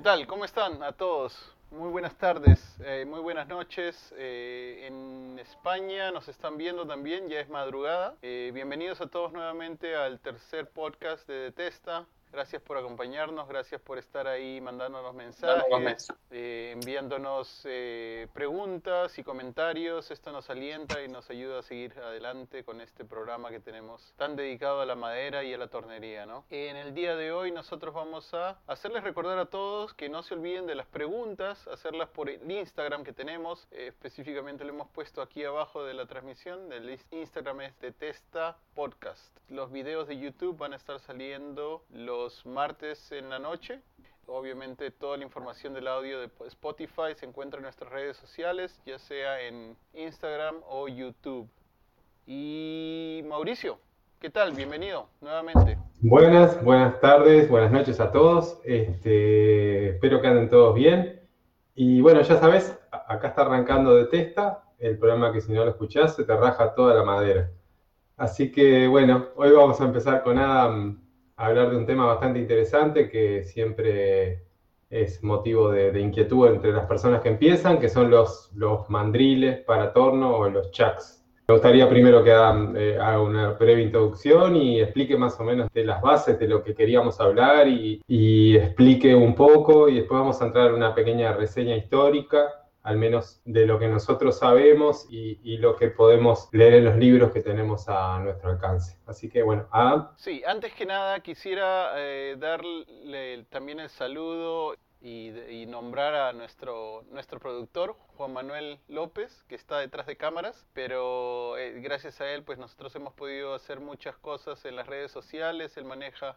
¿Qué tal? ¿Cómo están a todos? Muy buenas tardes, eh, muy buenas noches. Eh, en España nos están viendo también, ya es madrugada. Eh, bienvenidos a todos nuevamente al tercer podcast de Detesta. Gracias por acompañarnos, gracias por estar ahí mandándonos mensajes, eh, enviándonos eh, preguntas y comentarios. Esto nos alienta y nos ayuda a seguir adelante con este programa que tenemos tan dedicado a la madera y a la tornería. ¿no? En el día de hoy nosotros vamos a hacerles recordar a todos que no se olviden de las preguntas, hacerlas por el Instagram que tenemos. Eh, específicamente lo hemos puesto aquí abajo de la transmisión. El Instagram es de Testa Podcast. Los videos de YouTube van a estar saliendo los martes en la noche. Obviamente toda la información del audio de Spotify se encuentra en nuestras redes sociales, ya sea en Instagram o YouTube. Y Mauricio, ¿qué tal? Bienvenido nuevamente. Buenas, buenas tardes, buenas noches a todos. Este, espero que anden todos bien. Y bueno, ya sabes, acá está arrancando de Testa, el programa que si no lo escuchás se te raja toda la madera. Así que bueno, hoy vamos a empezar con Adam hablar de un tema bastante interesante que siempre es motivo de, inquietud entre las personas que empiezan, que son los, mandriles para torno o los chucks. Me gustaría primero que eh, haga, una breve introducción y explique más o menos las bases de lo que queríamos hablar y, y explique un poco y después vamos a entrar en una pequeña reseña histórica al menos de lo que nosotros sabemos y, lo que podemos leer en los libros que tenemos a nuestro alcance. Así que bueno, Adam. Sí, antes que nada quisiera eh, darle también el saludo y, nombrar a nuestro, nuestro productor, Juan Manuel López, que está detrás de cámaras, pero eh, gracias a él pues nosotros hemos podido hacer muchas cosas en las redes sociales, él maneja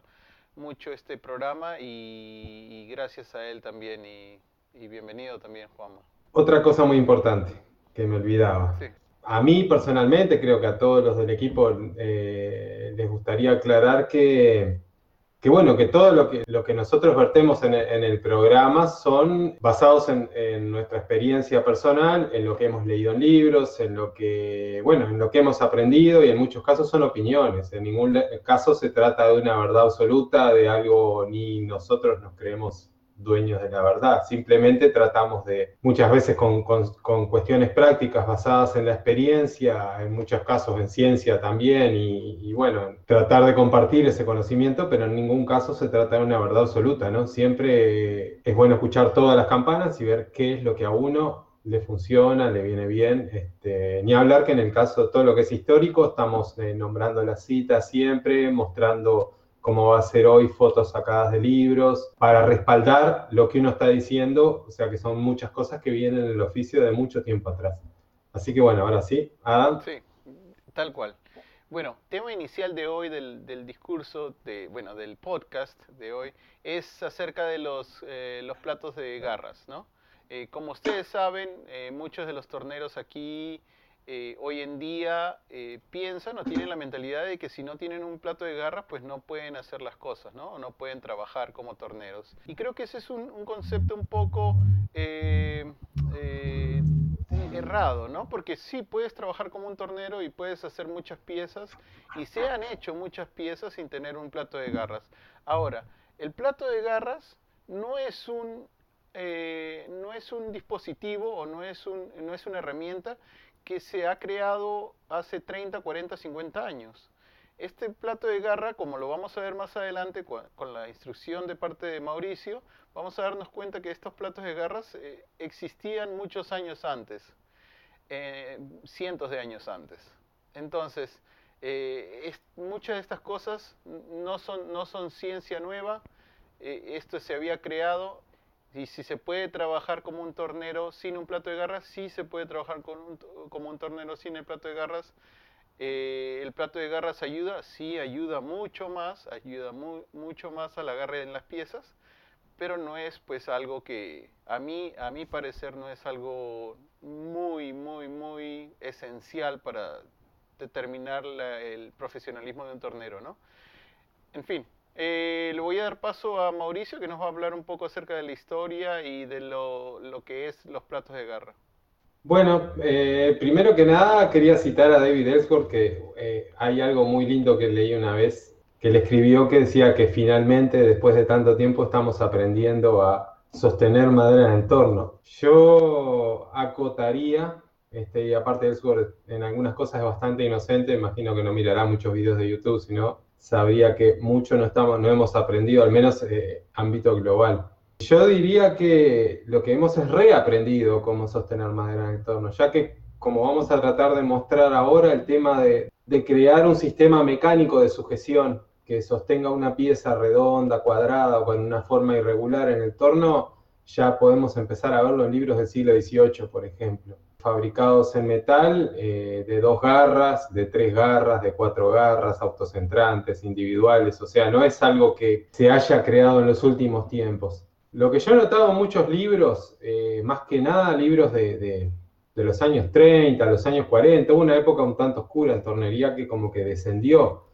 mucho este programa y, gracias a él también y, y bienvenido también Juanma. Otra cosa muy importante que me olvidaba. A mí personalmente, creo que a todos los del equipo eh, les gustaría aclarar que, que, bueno, que todo lo que, lo que nosotros vertemos en el, programa son basados en, nuestra experiencia personal, en lo que hemos leído en libros, en lo que, bueno, en lo que hemos aprendido y en muchos casos son opiniones. En ningún caso se trata de una verdad absoluta, de algo ni nosotros nos creemos dueños de la verdad. Simplemente tratamos de, muchas veces con, con, cuestiones prácticas basadas en la experiencia, en muchos casos en ciencia también, y, bueno, tratar de compartir ese conocimiento, pero en ningún caso se trata de una verdad absoluta, ¿no? Siempre es bueno escuchar todas las campanas y ver qué es lo que a uno le funciona, le viene bien. Este, ni hablar que en el caso de todo lo que es histórico, estamos eh, nombrando las citas siempre, mostrando como va a ser hoy fotos sacadas de libros, para respaldar lo que uno está diciendo, o sea que son muchas cosas que vienen en el oficio de mucho tiempo atrás. Así que bueno, ahora sí, Adam. Sí, tal cual. Bueno, tema inicial de hoy del, discurso, de, bueno, del podcast de hoy, es acerca de los, eh, los platos de garras, ¿no? Eh, como ustedes saben, eh, muchos de los torneros aquí eh, hoy en día eh, piensan o tienen la mentalidad de que si no tienen un plato de garras, pues no pueden hacer las cosas, ¿no? O no pueden trabajar como torneros. Y creo que ese es un, concepto un poco eh, errado, ¿no? Porque sí puedes trabajar como un tornero y puedes hacer muchas piezas y se han hecho muchas piezas sin tener un plato de garras. Ahora, el plato de garras no es un no es un dispositivo o no es, un, no es una herramienta que se ha creado hace 30, 40, 50 años. Este plato de garra, como lo vamos a ver más adelante con, la instrucción de parte de Mauricio, vamos a darnos cuenta que estos platos de garras eh, existían muchos años antes, eh, cientos de años antes. Entonces, eh, muchas de estas cosas no son, no son ciencia nueva, esto se había creado y si se puede trabajar como un tornero sin un plato de garras, sí se puede trabajar como un tornero sin el plato de garras. Eh, ¿El plato de garras ayuda? Sí, ayuda mucho más, ayuda mucho más al agarre en las piezas, pero no es pues algo que a mí, a mi parecer, no es algo muy, muy, muy esencial para determinar el profesionalismo de un tornero, ¿no? En fin, eh, le voy a dar paso a Mauricio que nos va a hablar un poco acerca de la historia y de lo, que es los platos de garra. Bueno, eh, primero que nada quería citar a David Ellsworth que eh, hay algo muy lindo que leí una vez que le escribió que decía que finalmente después de tanto tiempo estamos aprendiendo a sostener madera en el entorno. Yo acotaría, este, y aparte eso, en algunas cosas es bastante inocente, imagino que no mirará muchos videos de YouTube, sino sabría que mucho no, estamos, no hemos aprendido, al menos eh, ámbito global. Yo diría que lo que hemos es reaprendido cómo sostener madera en el entorno, ya que como vamos a tratar de mostrar ahora, el tema de, de crear un sistema mecánico de sujeción que sostenga una pieza redonda, cuadrada o con una forma irregular en el torno, ya podemos empezar a verlo en libros del siglo XVIII, por ejemplo. Fabricados en metal, eh, de dos garras, de tres garras, de cuatro garras, autocentrantes, individuales, o sea, no es algo que se haya creado en los últimos tiempos. Lo que yo he notado en muchos libros, eh, más que nada libros de, los años 30, los años 40, hubo una época un tanto oscura en tornería que como que descendió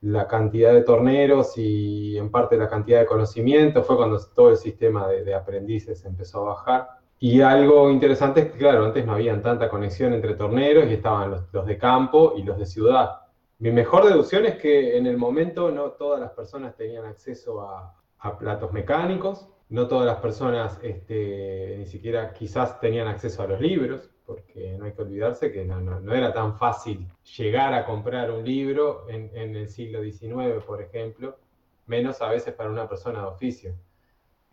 la cantidad de torneros y en parte la cantidad de conocimiento, fue cuando todo el sistema de, aprendices empezó a bajar. Y algo interesante es que, claro, antes no había tanta conexión entre torneros y estaban los, de campo y los de ciudad. Mi mejor deducción es que en el momento no todas las personas tenían acceso a, platos mecánicos, no todas las personas este, ni siquiera quizás tenían acceso a los libros, porque no hay que olvidarse que no, era tan fácil llegar a comprar un libro en, el siglo XIX, por ejemplo, menos a veces para una persona de oficio.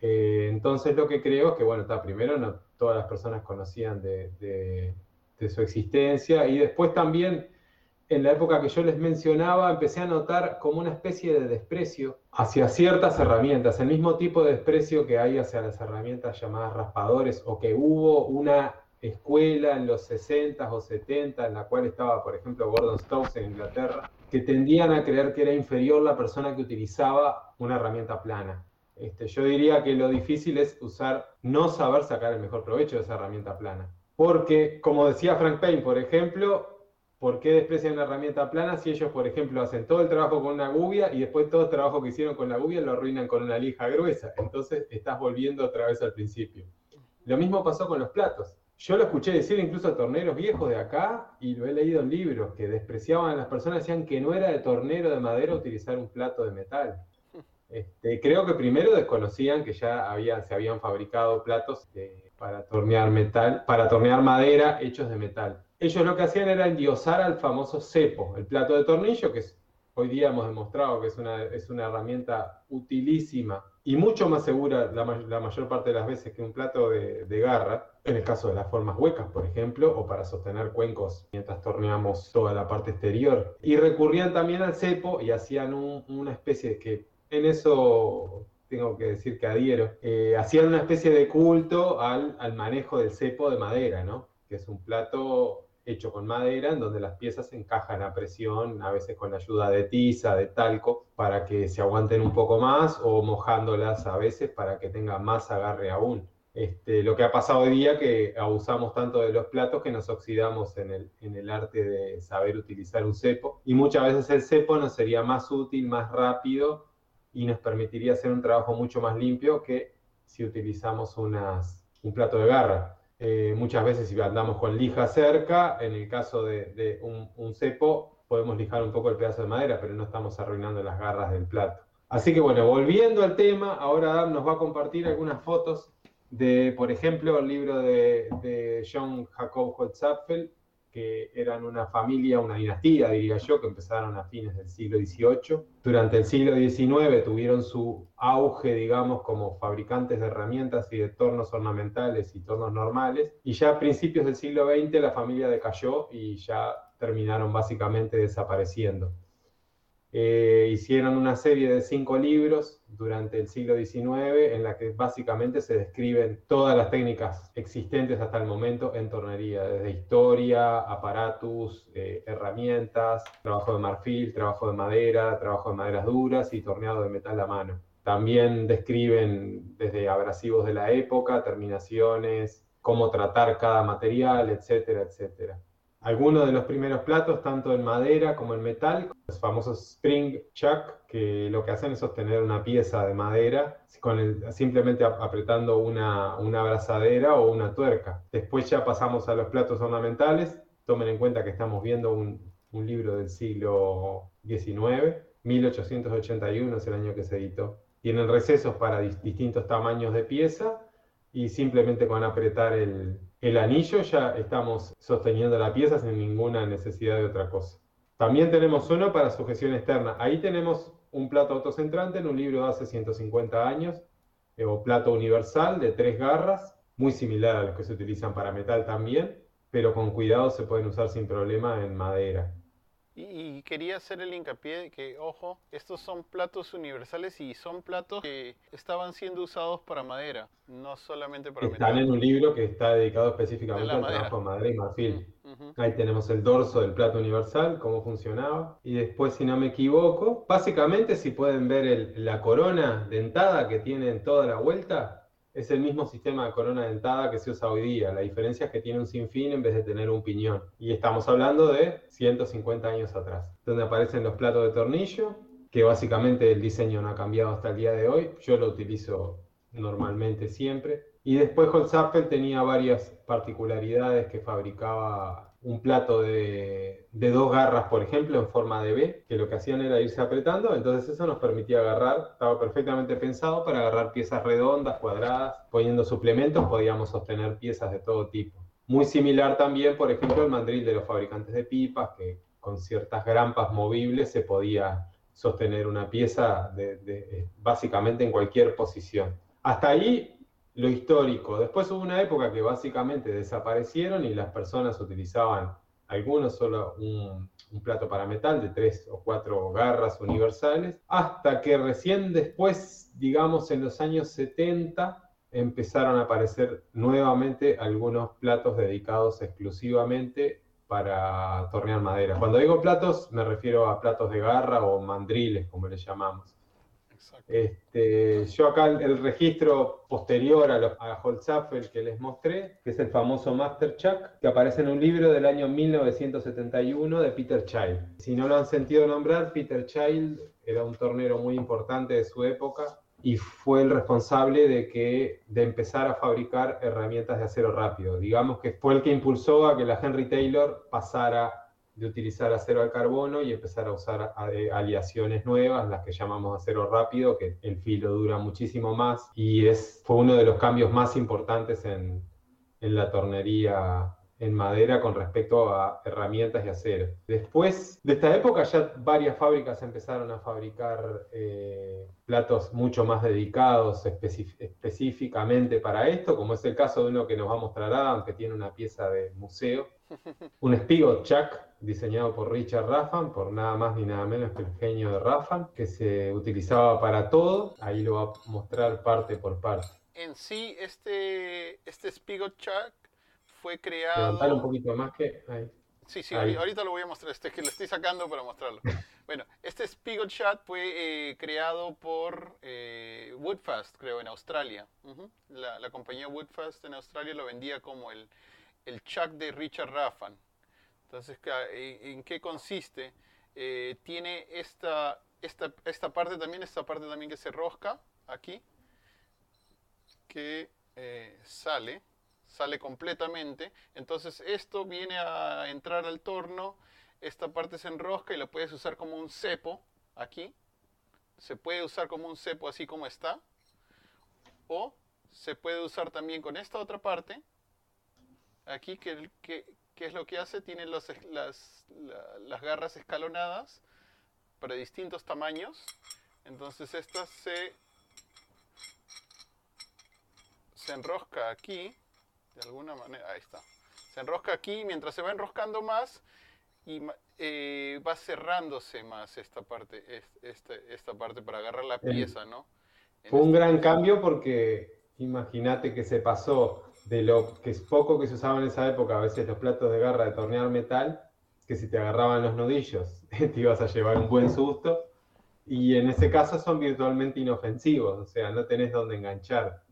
Eh, entonces lo que creo es que, bueno, está, primero no todas las personas conocían de, su existencia y después también en la época que yo les mencionaba, empecé a notar como una especie de desprecio hacia ciertas herramientas, el mismo tipo de desprecio que hay hacia las herramientas llamadas raspadores, o que hubo una escuela en los 60 o 70, en la cual estaba, por ejemplo, Gordon Stokes en Inglaterra, que tendían a creer que era inferior la persona que utilizaba una herramienta plana. Este, yo diría que lo difícil es usar, no saber sacar el mejor provecho de esa herramienta plana. Porque, como decía Frank Payne, por ejemplo, ¿por qué desprecian una herramienta plana si ellos, por ejemplo, hacen todo el trabajo con una gubia y después todo el trabajo que hicieron con la gubia lo arruinan con una lija gruesa? Entonces estás volviendo otra vez al principio. Lo mismo pasó con los platos. Yo lo escuché decir incluso a torneros viejos de acá y lo he leído en libros que despreciaban a las personas, decían que no era de tornero de madera utilizar un plato de metal. Este, creo que primero desconocían que ya se habían fabricado platos para tornear metal, para tornear madera hechos de metal. Ellos lo que hacían era endiosar al famoso cepo, el plato de tornillo, que hoy día hemos demostrado que es una, es una herramienta utilísima y mucho más segura la, mayor parte de las veces que un plato de, garra, en el caso de las formas huecas, por ejemplo, o para sostener cuencos mientras torneamos toda la parte exterior. Y recurrían también al cepo y hacían una especie de que en eso tengo que decir que adhiero, eh, hacían una especie de culto al, al manejo del cepo de madera, ¿no? que es un plato hecho con madera, en donde las piezas se encajan a presión, a veces con ayuda de tiza, de talco, para que se aguanten un poco más, o mojándolas a veces para que tenga más agarre aún. Este, lo que ha pasado hoy día que abusamos tanto de los platos que nos oxidamos en el, en el arte de saber utilizar un cepo, y muchas veces el cepo nos sería más útil, más rápido, y nos permitiría hacer un trabajo mucho más limpio que si utilizamos un plato de garra. Eh, muchas veces si andamos con lija cerca, en el caso de, un, cepo, podemos lijar un poco el pedazo de madera, pero no estamos arruinando las garras del plato. Así que bueno, volviendo al tema, ahora Adam nos va a compartir algunas fotos de, por ejemplo, el libro de, John Jacob Holtzapfel, que eran una familia, una dinastía, diría yo, que empezaron a fines del siglo XVIII. Durante el siglo XIX tuvieron su auge, digamos, como fabricantes de herramientas y de tornos ornamentales y tornos normales. Y ya a principios del siglo XX la familia decayó y ya terminaron básicamente desapareciendo. Eh, hicieron una serie de cinco libros durante el siglo XIX en la que básicamente se describen todas las técnicas existentes hasta el momento en tornería, desde historia, aparatos, eh, herramientas, trabajo de marfil, trabajo de madera, trabajo de maderas duras y torneado de metal a mano. También describen desde abrasivos de la época, terminaciones, cómo tratar cada material, etcétera, etcétera. Algunos de los primeros platos, tanto en madera como en metal, los famosos spring chuck, que lo que hacen es sostener una pieza de madera simplemente apretando una, una abrazadera o una tuerca. Después ya pasamos a los platos ornamentales. Tomen en cuenta que estamos viendo un, un libro del siglo XIX, 1881 es el año que se editó. Tienen recesos para distintos tamaños de pieza y simplemente con apretar el, el anillo ya estamos sosteniendo la pieza sin ninguna necesidad de otra cosa. También tenemos uno para sujeción externa. Ahí tenemos un plato autocentrante en un libro de hace 150 años, eh, o plato universal de tres garras, muy similar a los que se utilizan para metal también, pero con cuidado se pueden usar sin problema en madera. Y, quería hacer el hincapié de que, ojo, estos son platos universales y son platos que estaban siendo usados para madera, no solamente para Están en un libro que está dedicado específicamente al trabajo de madera y marfil. Ahí tenemos el dorso del plato universal, cómo funcionaba. Y después, si no me equivoco, básicamente si pueden ver la corona dentada que tiene en toda la vuelta, es el mismo sistema de corona dentada que se usa hoy día. La diferencia es que tiene un sinfín en vez de tener un piñón. Y estamos hablando de 150 años atrás, donde aparecen los platos de tornillo, que básicamente el diseño no ha cambiado hasta el día de hoy. Yo lo utilizo normalmente siempre. Y después Holzapfel tenía varias particularidades que fabricaba un plato de, dos garras, por ejemplo, en forma de B, que lo que hacían era irse apretando, entonces eso nos permitía agarrar, estaba perfectamente pensado para agarrar piezas redondas, cuadradas, poniendo suplementos podíamos sostener piezas de todo tipo. Muy similar también, por ejemplo, el mandril de los fabricantes de pipas, que con ciertas grampas movibles se podía sostener una pieza de, básicamente en cualquier posición. Hasta ahí lo histórico. Después hubo una época que básicamente desaparecieron y las personas utilizaban algunos solo un, plato para metal de tres o cuatro garras universales, hasta que recién después, digamos en los años 70, empezaron a aparecer nuevamente algunos platos dedicados exclusivamente para tornear madera. Cuando digo platos, me refiero a platos de garra o mandriles, como les llamamos. Este, yo acá el, registro posterior a, lo, a Holzapfel que les mostré, que es el famoso Master Chuck, que aparece en un libro del año 1971 de Peter Child. Si no lo han sentido nombrar, Peter Child era un tornero muy importante de su época y fue el responsable de que de empezar a fabricar herramientas de acero rápido. Digamos que fue el que impulsó a que la Henry Taylor pasara de utilizar acero al carbono y empezar a usar eh, aleaciones nuevas, las que llamamos acero rápido, que el filo dura muchísimo más y es, fue uno de los cambios más importantes en, en la tornería en madera con respecto a herramientas y acero. Después de esta época ya varias fábricas empezaron a fabricar eh, platos mucho más dedicados específicamente para esto, como es el caso de uno que nos va a mostrar Adam, que tiene una pieza de museo, un Spigot Chuck diseñado por Richard Raffan, por nada más ni nada menos que el genio de Raffan, que se utilizaba para todo. Ahí lo va a mostrar parte por parte. En sí, este, este Spigot Chuck fue creado... Levantar un poquito más que... Ahí. Sí, sí, ahorita lo voy a mostrar, este que lo estoy sacando para mostrarlo. Bueno, este Spigot Shot fue eh, creado por eh, Woodfast, creo, en Australia. la, la, compañía Woodfast en Australia lo vendía como el, el Chuck de Richard Raffan. Entonces, ¿en qué consiste? Eh, tiene esta, esta, esta, parte también, esta parte también que se rosca aquí, que eh, sale, sale completamente. Entonces esto viene a entrar al torno, esta parte se enrosca y lo puedes usar como un cepo aquí. Se puede usar como un cepo así como está. O se puede usar también con esta otra parte Aquí, ¿qué, es lo que hace? Tiene las, las garras escalonadas para distintos tamaños. Entonces esta se, se enrosca aquí, de alguna manera, ahí está. Se enrosca aquí, mientras se va enroscando más, y eh, va cerrándose más esta parte, este, esta parte para agarrar la pieza, ¿no? Fue un este gran cambio porque imagínate que se pasó de lo que es poco que se usaba en esa época, a veces los platos de garra de tornear metal, que si te agarraban los nudillos te ibas a llevar un buen susto. Y en ese caso son virtualmente inofensivos, o sea, no tenés dónde enganchar.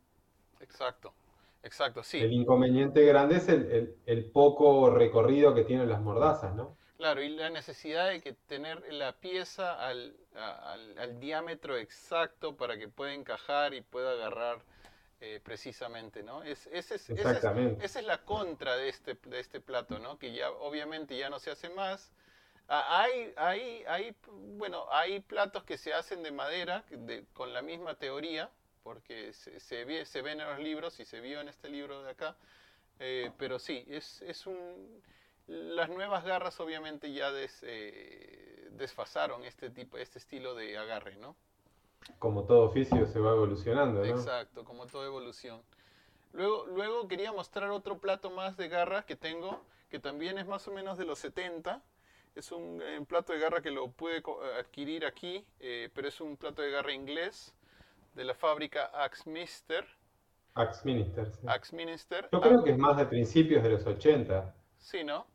Exacto, exacto, sí. El inconveniente grande es el, poco recorrido que tienen las mordazas, ¿no? Claro, y la necesidad de que tener la pieza al, al diámetro exacto para que pueda encajar y pueda agarrar eh, precisamente, ¿no? Es, esa es la contra de este, de este plato, ¿no? Que ya obviamente ya no se hace más. Ah, hay, hay, hay, bueno, hay platos que se hacen de madera con la misma teoría, porque se, se, ve, se ven en los libros y se vio en este libro de acá, eh, pero sí, es, es un... Las nuevas garras obviamente ya eh, desfasaron este tipo, este estilo de agarre, ¿no? Como todo oficio se va evolucionando, ¿no? Exacto, como toda evolución. Luego, luego quería mostrar otro plato más de garra que tengo, que también es más o menos de los 70. Es un, eh, plato de garra que lo pude adquirir aquí, pero es un plato de garra inglés de la fábrica Axminster. Axminster, sí. Axminster. Yo creo que es más de principios de los 80. Sí, ¿no?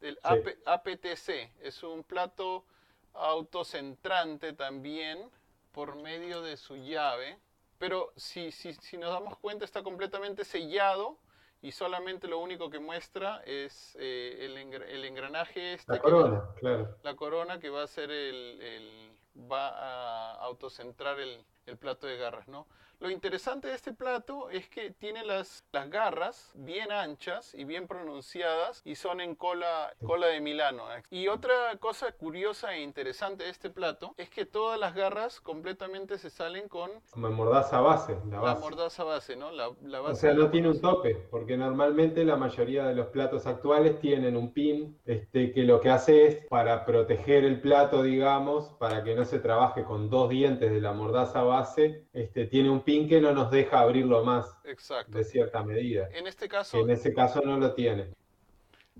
Del APTC. Es un plato autocentrante también por medio de su llave. Pero si, si, si nos damos cuenta está completamente sellado y solamente lo único que muestra es eh, el, el, engranaje este. La corona, claro. La corona que va a ser el, el va a autocentrar el, el plato de garras, ¿no? Lo interesante de este plato es que tiene las, las garras bien anchas y bien pronunciadas y son en cola, cola de Milano. Y otra cosa curiosa e interesante de este plato es que todas las garras completamente se salen con... Como mordaza base. La, base. la mordaza base, ¿no? La, base o sea, no tiene un tope, porque normalmente la mayoría de los platos actuales tienen un pin este, que lo que hace es para proteger el plato, digamos, para que no se trabaje con dos dientes de la mordaza base, este, tiene un pin que no nos deja abrirlo más Exacto. de cierta medida. En este caso... en ese caso no lo tiene.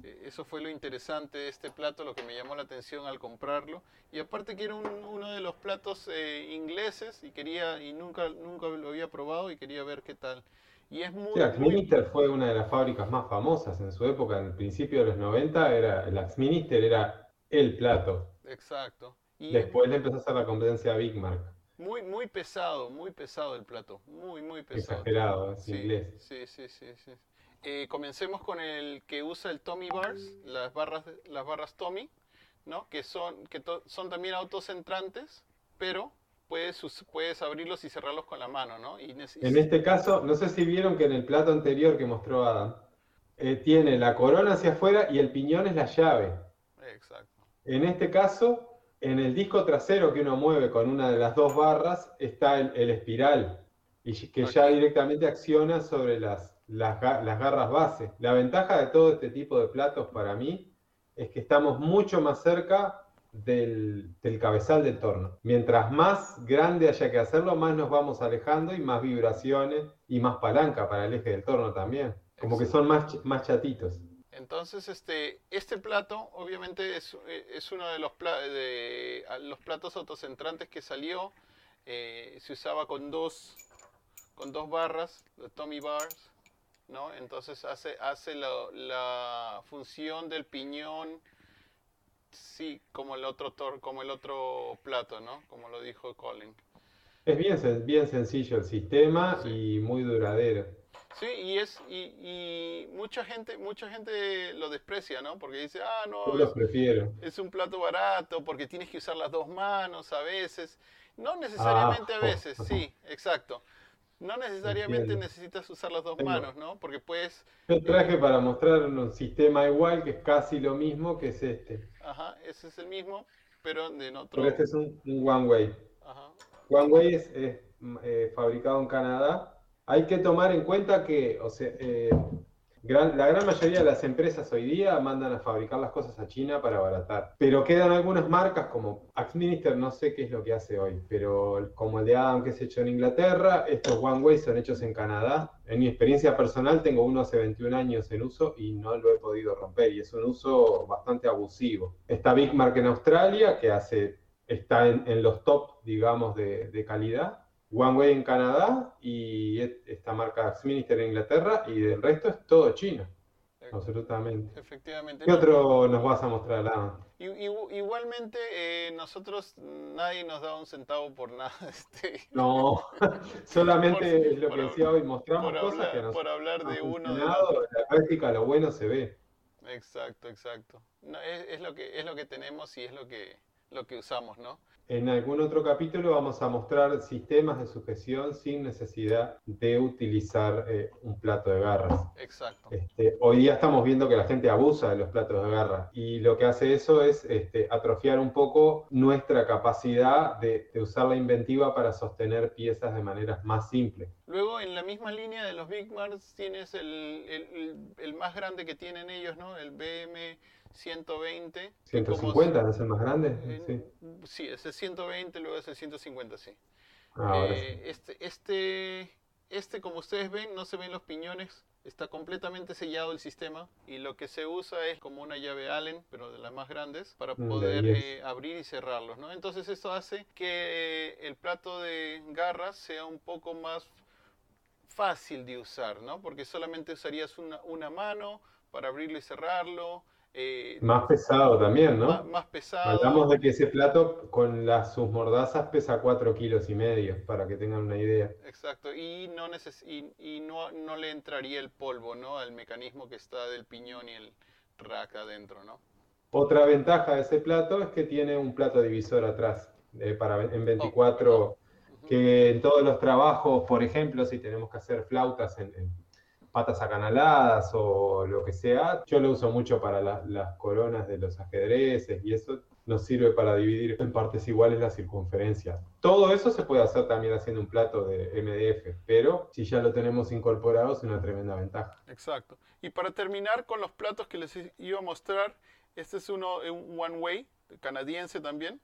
Eh, eso fue lo interesante de este plato, lo que me llamó la atención al comprarlo. Y aparte que era uno de los platos eh, ingleses y quería y nunca nunca lo había probado y quería ver qué tal. Y es muy, fue una de las fábricas más famosas en su época, en el principio de los 90, era, el Axminister era el plato. Exacto. Y Después le empezó a hacer la competencia a Big Mark. Muy, muy pesado, muy pesado el plato. Muy, muy pesado. Exagerado, es inglés. Sí, sí, sí. sí. Eh, comencemos con el que usa el Tommy Bars, las barras, las barras Tommy, ¿no? Que son, que son también autocentrantes, pero puedes, puedes abrirlos y cerrarlos con la mano, ¿no? Y en este caso, no sé si vieron que en el plato anterior que mostró Adam, eh, tiene la corona hacia afuera y el piñón es la llave. Exacto. En este caso, en el disco trasero que uno mueve con una de las dos barras está el, espiral, y que ya directamente acciona sobre las, las, garras base. La ventaja de todo este tipo de platos para mí es que estamos mucho más cerca del, cabezal del torno. Mientras más grande haya que hacerlo, más nos vamos alejando y más vibraciones y más palanca para el eje del torno también. Como que son más, más chatitos. Entonces, este, este plato obviamente es, es uno de los, de los platos autocentrantes que salió. Eh, se usaba con dos, con dos barras, de Tommy Bars, ¿no? Entonces hace, hace la, la función del piñón, sí, como el otro tor, como el otro plato, ¿no? Como lo dijo Colin. Es bien, bien sencillo el sistema y muy duradero. Sí, y es y, y, mucha gente mucha gente lo desprecia, ¿no? Porque dice, ah, no, Yo prefiero. es un plato barato porque tienes que usar las dos manos a veces. No necesariamente a veces, sí, exacto. No necesariamente necesitas usar las dos manos, ¿no? Porque puedes... Yo traje para mostrar un sistema igual que es casi lo mismo que es este. Ajá, ese es el mismo, pero en otro... Pero este es un, One Way. Ajá. One Way es, eh, fabricado en Canadá hay que tomar en cuenta que o sea, eh, la gran mayoría de las empresas hoy día mandan a fabricar las cosas a China para abaratar. Pero quedan algunas marcas como Axminister, no sé qué es lo que hace hoy, pero como el de Adam que es hecho en Inglaterra, estos One Way son hechos en Canadá. En mi experiencia personal tengo uno hace 21 años en uso y no lo he podido romper y es un uso bastante abusivo. Está Big Mark en Australia que hace, está en, los top, digamos, de, de calidad OneWay en Canadá y esta marca Minister en Inglaterra y del resto es todo China. Absolutamente. Efectivamente. ¿Qué otro nos vas a mostrar, Alan? Igualmente, eh, nosotros nadie nos da un centavo por nada. Este, no, solamente lo que decía hoy, mostramos cosas que nos Por hablar de uno de la práctica lo bueno se ve. Exacto, exacto. No, es, es, lo que, es lo que tenemos y es lo que lo que usamos, ¿no? En algún otro capítulo vamos a mostrar sistemas de sujeción sin necesidad de utilizar eh, un plato de garras. Exacto. Este, hoy día estamos viendo que la gente abusa de los platos de garra y lo que hace eso es este, atrofiar un poco nuestra capacidad de, usar la inventiva para sostener piezas de maneras más simples. Luego, en la misma línea de los Big Mars, tienes el, el más grande que tienen ellos, ¿no? El BM 120. 150 es el más grande. sí. sí, es el 120, luego es el 150, sí. Ah, eh, este, este, este, como ustedes ven, no se ven los piñones, está completamente sellado el sistema y lo que se usa es como una llave Allen, pero de las más grandes, para mm, poder eh, abrir y cerrarlos, ¿no? Entonces eso hace que el plato de garras sea un poco más fácil de usar, ¿no? Porque solamente usarías una, una mano para abrirlo y cerrarlo, eh, más pesado también, ¿no? Más, pesado. Hablamos de que ese plato con las, sus mordazas pesa 4 kilos y medio, para que tengan una idea. Exacto, y no, y, no, no, le entraría el polvo, ¿no? Al mecanismo que está del piñón y el rack adentro, ¿no? Otra ventaja de ese plato es que tiene un plato divisor atrás, eh, para, en 24, que en todos los trabajos, por ejemplo, si tenemos que hacer flautas en patas acanaladas o lo que sea. Yo lo uso mucho para las coronas de los ajedrezes y eso nos sirve para dividir en partes iguales la circunferencia. Todo eso se puede hacer también haciendo un plato de MDF, pero si ya lo tenemos incorporado es una tremenda ventaja. Exacto. Y para terminar con los platos que les iba a mostrar, este es uno, un One Way, canadiense también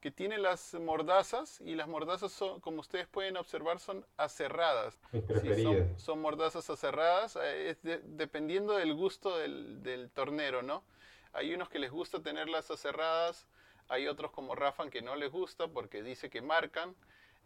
que tiene las mordazas y las mordazas son, como ustedes pueden observar, son aserradas. son, mordazas aserradas, eh, dependiendo del gusto del, tornero, ¿no? Hay unos que les gusta tenerlas aserradas, hay otros como Rafan que no les gusta porque dice que marcan.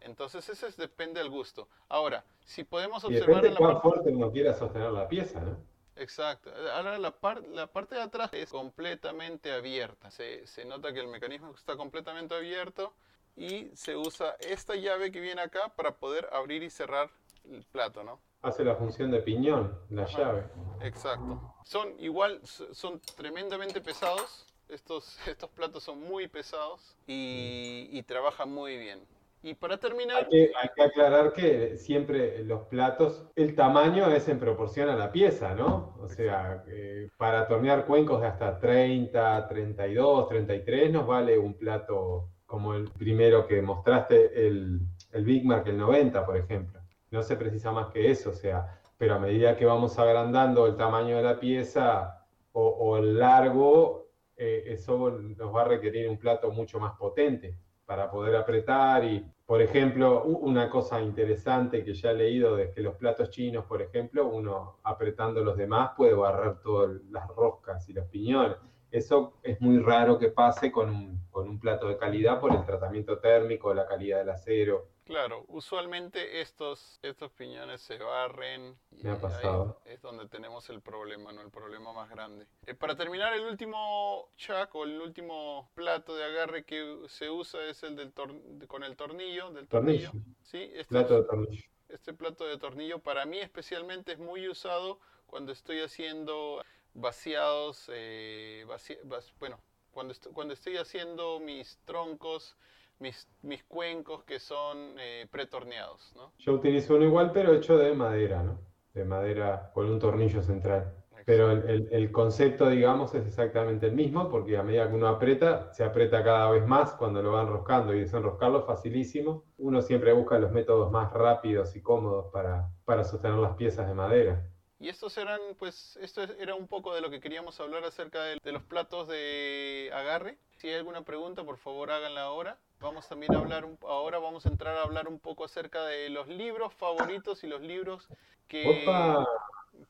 Entonces eso depende del gusto. Ahora, si podemos observar... en la cuán fuerte uno quiera sostener la pieza, ¿no? Exacto. Ahora la, la parte de atrás es completamente abierta. Se, se, nota que el mecanismo está completamente abierto y se usa esta llave que viene acá para poder abrir y cerrar el plato, ¿no? Hace la función de piñón, la llave. Exacto. Son igual, son tremendamente pesados. Estos, estos platos son muy pesados y, y trabajan muy bien. Y para terminar... Hay que, aclarar que siempre los platos, el tamaño es en proporción a la pieza, ¿no? O sea, para tornear cuencos de hasta 30, 32, 33 nos vale un plato como el primero que mostraste, el, el Big Mac, el 90, por ejemplo. No se precisa más que eso, o sea, pero a medida que vamos agrandando el tamaño de la pieza o, el largo, eh, eso nos va a requerir un plato mucho más potente para poder apretar y, por ejemplo, una cosa interesante que ya he leído es que los platos chinos, por ejemplo, uno apretando los demás puede barrer todas las roscas y los piñones. Eso es muy raro que pase con un, con un plato de calidad por el tratamiento térmico, la calidad del acero. Claro, usualmente estos, estos piñones se barren. Me ha pasado. es donde tenemos el problema, ¿no? El problema más grande. Eh, para terminar, el último chuck o el último plato de agarre que se usa es el del con el tornillo. Del tornillo. Sí, este plato de tornillo. Este plato de tornillo para mí especialmente es muy usado cuando estoy haciendo vaciados, eh, bueno, cuando, cuando estoy haciendo mis troncos mis, mis cuencos que son eh, pretorneados. ¿no? Yo utilizo uno igual, pero hecho de madera, ¿no? De madera con un tornillo central. Pero el, el, concepto, digamos, es exactamente el mismo, porque a medida que uno aprieta, se aprieta cada vez más cuando lo va enroscando y desenroscarlo facilísimo. Uno siempre busca los métodos más rápidos y cómodos para, para sostener las piezas de madera. Y estos eran, pues, esto era un poco de lo que queríamos hablar acerca de, de los platos de agarre. Si hay alguna pregunta, por favor háganla ahora. Vamos también a hablar, ahora vamos a entrar a hablar un poco acerca de los libros favoritos y los libros que,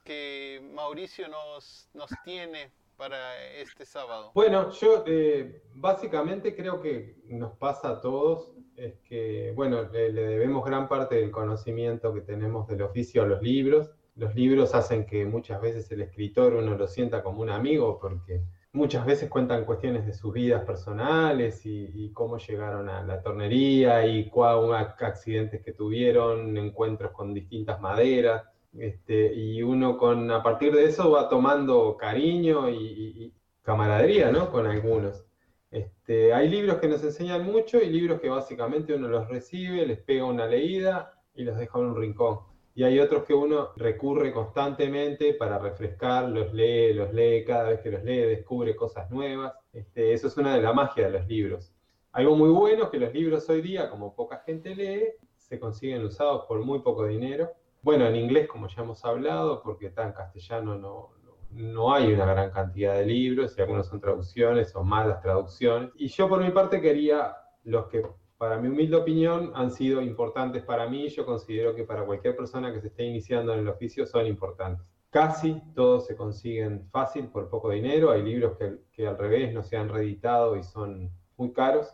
que Mauricio nos, nos tiene para este sábado. Bueno, yo eh, básicamente creo que nos pasa a todos, es que, bueno, le, le, debemos gran parte del conocimiento que tenemos del oficio a los libros. Los libros hacen que muchas veces el escritor uno lo sienta como un amigo porque muchas veces cuentan cuestiones de sus vidas personales y, cómo llegaron a la tornería y cuáles accidentes que tuvieron, encuentros con distintas maderas. Este, y uno con, a partir de eso va tomando cariño y, camaradería ¿no? con algunos. Este, hay libros que nos enseñan mucho y libros que básicamente uno los recibe, les pega una leída y los deja en un rincón. Y hay otros que uno recurre constantemente para refrescar, los lee, los lee, cada vez que los lee descubre cosas nuevas. Este, eso es una de la magia de los libros. Algo muy bueno es que los libros hoy día, como poca gente lee, se consiguen usados por muy poco dinero. Bueno, en inglés, como ya hemos hablado, porque está en castellano no, no hay una gran cantidad de libros y algunos son traducciones o malas traducciones. Y yo por mi parte quería los que para mi humilde opinión han sido importantes para mí, yo considero que para cualquier persona que se esté iniciando en el oficio son importantes. Casi todos se consiguen fácil por poco dinero, hay libros que, que al revés no se han reeditado y son muy caros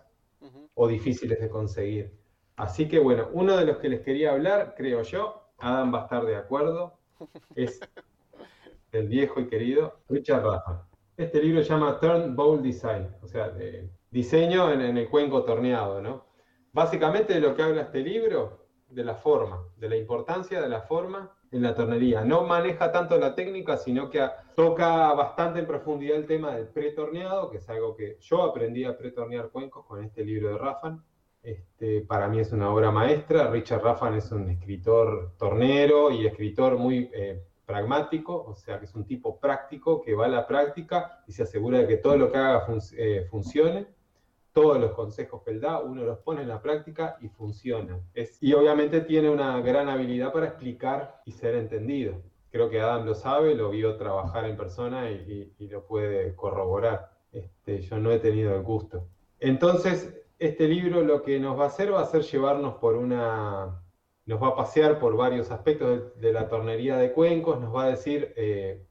o difíciles de conseguir. Así que bueno, uno de los que les quería hablar, creo yo, Adam va a estar de acuerdo, es del viejo y querido Richard Rafa. Este libro se llama Turn Bowl Design, o sea, de diseño en, el cuenco torneado, ¿no? Básicamente de lo que habla este libro, de la forma, de la importancia de la forma en la tornería. No maneja tanto la técnica, sino que toca bastante en profundidad el tema del pretorneado, que es algo que yo aprendí a pretornear cuencos con este libro de Raffan. Este, para mí es una obra maestra. Richard Raffan es un escritor tornero y escritor muy eh, pragmático, o sea, que es un tipo práctico que va a la práctica y se asegura de que todo lo que haga eh, funcione. Todos los consejos que él da, uno los pone en la práctica y funciona. y obviamente tiene una gran habilidad para explicar y ser entendido. Creo que Adam lo sabe, lo vio trabajar en persona y, lo puede corroborar. Este, yo no he tenido el gusto. Entonces, este libro lo que nos va a hacer va a ser llevarnos por una nos va a pasear por varios aspectos de, la tornería de cuencos, nos va a decir eh,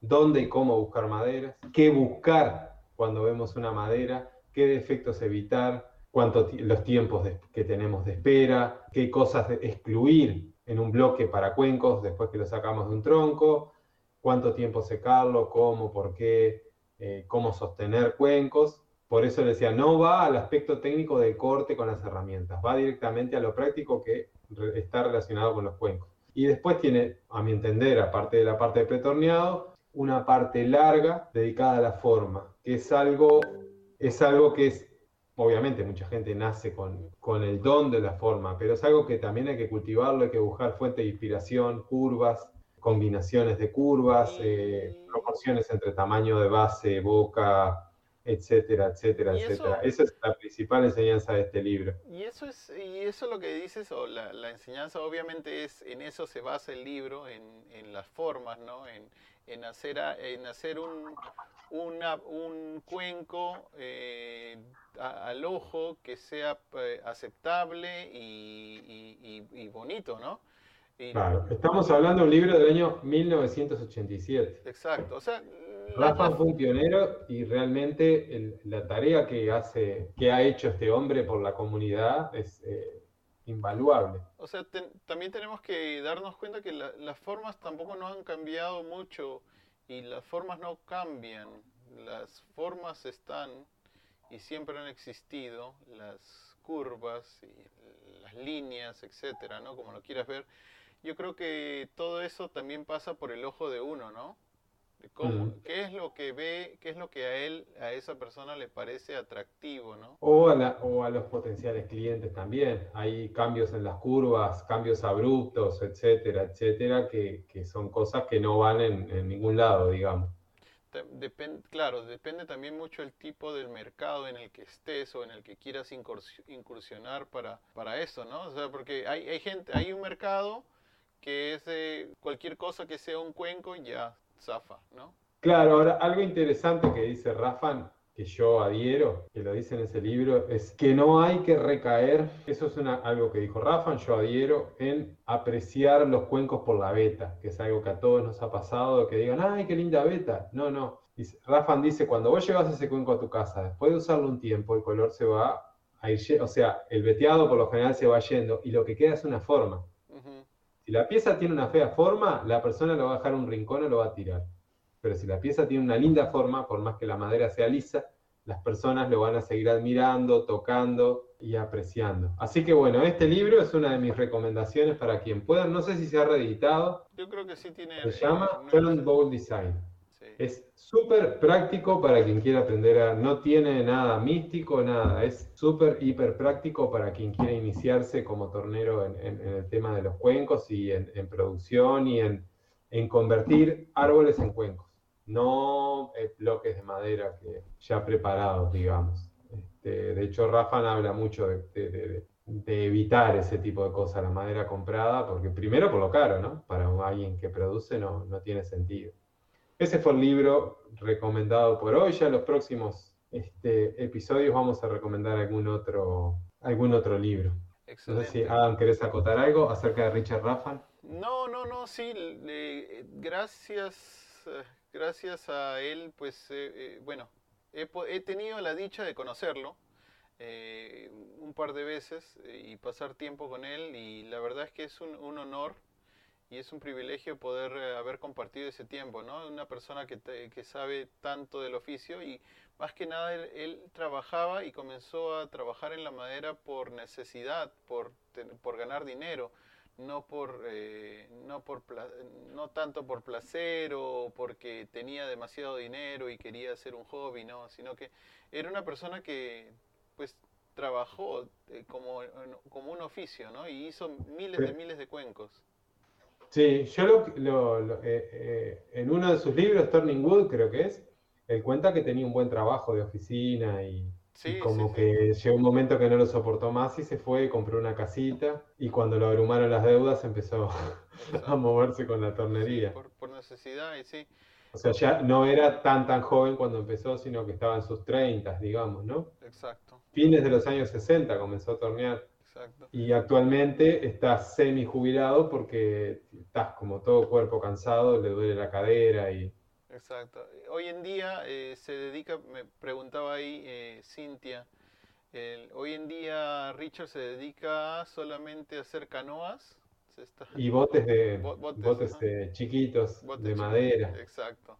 dónde y cómo buscar maderas, qué buscar cuando vemos una madera, qué defectos evitar, cuánto los tiempos que tenemos de espera, qué cosas excluir en un bloque para cuencos después que lo sacamos de un tronco, cuánto tiempo secarlo, cómo, por qué, eh, cómo sostener cuencos. Por eso decía, no va al aspecto técnico del corte con las herramientas, va directamente a lo práctico que está relacionado con los cuencos. Y después tiene, a mi entender, aparte de la parte de pretorneado, una parte larga dedicada a la forma, que es algo, es algo que es, obviamente mucha gente nace con, con el don de la forma, pero es algo que también hay que cultivarlo, hay que buscar fuente de inspiración, curvas, combinaciones de curvas, eh, proporciones entre tamaño de base, boca, etcétera, etcétera, etcétera. Esa es la principal enseñanza de este libro. Y eso es, y eso lo que dices, o la, la enseñanza obviamente es, en eso se basa el libro, en, en las formas, ¿no? En, en hacer, en hacer un, una, un cuenco eh, al ojo que sea eh, aceptable y, y, y, bonito, ¿no? claro, estamos hablando de un libro del año 1987. Exacto, o sea, Rafa fue un pionero y realmente la tarea que, hace, que ha hecho este hombre por la comunidad es eh, invaluable. O sea, también tenemos que darnos cuenta que las formas tampoco no han cambiado mucho y las formas no cambian. Las formas están y siempre han existido, las curvas y las líneas, etcétera, ¿no? Como lo quieras ver. Yo creo que todo eso también pasa por el ojo de uno, ¿no? ¿Qué es lo que ve, qué es lo que a él, a esa persona le parece atractivo, ¿no? O a, o a los potenciales clientes también. Hay cambios en las curvas, cambios abruptos, etcétera, etcétera, que, que son cosas que no van en, en ningún lado, digamos. Depende, claro, depende también mucho el tipo del mercado en el que estés o en el que quieras incursionar para, para eso, ¿no? O sea, porque hay, hay gente, hay un mercado que es de cualquier cosa que sea un cuenco, ya zafa, ¿no? Claro, ahora algo interesante que dice Rafan, que yo adhiero, que lo dice en ese libro, es que no hay que recaer, eso es algo que dijo Rafan, yo adhiero, en apreciar los cuencos por la beta, que es algo que a todos nos ha pasado, que digan, ay, qué linda beta. No, no. Dice, Rafan dice, cuando vos llevas ese cuenco a tu casa, después de usarlo un tiempo, el color se va a ir, o sea, el veteado por lo general se va yendo y lo que queda es una forma. Si la pieza tiene una fea forma, la persona lo va a dejar en un rincón o lo va a tirar. Pero si la pieza tiene una linda forma, por más que la madera sea lisa, las personas lo van a seguir admirando, tocando y apreciando. Así que bueno, este libro es una de mis recomendaciones para quien pueda. No sé si se ha reeditado. Yo creo que sí tiene. Se llama Turn Bowl Design. Es súper práctico para quien quiera aprender a... No tiene nada místico, nada. Es súper, hiper práctico para quien quiera iniciarse como tornero en, el tema de los cuencos y en, producción y en, convertir árboles en cuencos. No bloques de madera que ya preparados, digamos. Este, de hecho, Rafa habla mucho de, evitar ese tipo de cosas, la madera comprada, porque primero por lo caro, ¿no? Para alguien que produce no, no tiene sentido. Ese fue el libro recomendado por hoy. Ya en los próximos este, episodios vamos a recomendar algún otro, algún otro libro. No sé si Adam, ¿querés acotar algo acerca de Richard Raffan? No, no, no, sí, gracias, gracias a él, pues, eh, eh, bueno, he, tenido la dicha de conocerlo eh, un par de veces y pasar tiempo con él y la verdad es que es un, un honor y es un privilegio poder eh, haber compartido ese tiempo, ¿no? Una persona que, que sabe tanto del oficio y más que nada él, trabajaba y comenzó a trabajar en la madera por necesidad, por, por ganar dinero, no por, eh, no por no tanto por placer o porque tenía demasiado dinero y quería hacer un hobby, no, sino que era una persona que pues trabajó eh, como, como un oficio, ¿no? Y hizo miles de miles de cuencos. Sí, yo lo, eh, eh, en uno de sus libros, Turning Wood creo que es, él cuenta que tenía un buen trabajo de oficina y, como que llegó un momento que no lo soportó más y se fue, compró una casita y cuando lo abrumaron las deudas empezó a moverse con la tornería. Por, necesidad y sí. O sea, ya no era tan tan joven cuando empezó, sino que estaba en sus 30, digamos, ¿no? Exacto. Fines de los años 60 comenzó a tornear. Y actualmente estás semi jubilado porque estás como todo cuerpo cansado, le duele la cadera y... Exacto. Hoy en día eh, se dedica, me preguntaba ahí eh, Cintia, hoy en día Richard se dedica solamente a hacer canoas. Y botes de botes, chiquitos de madera. Exacto.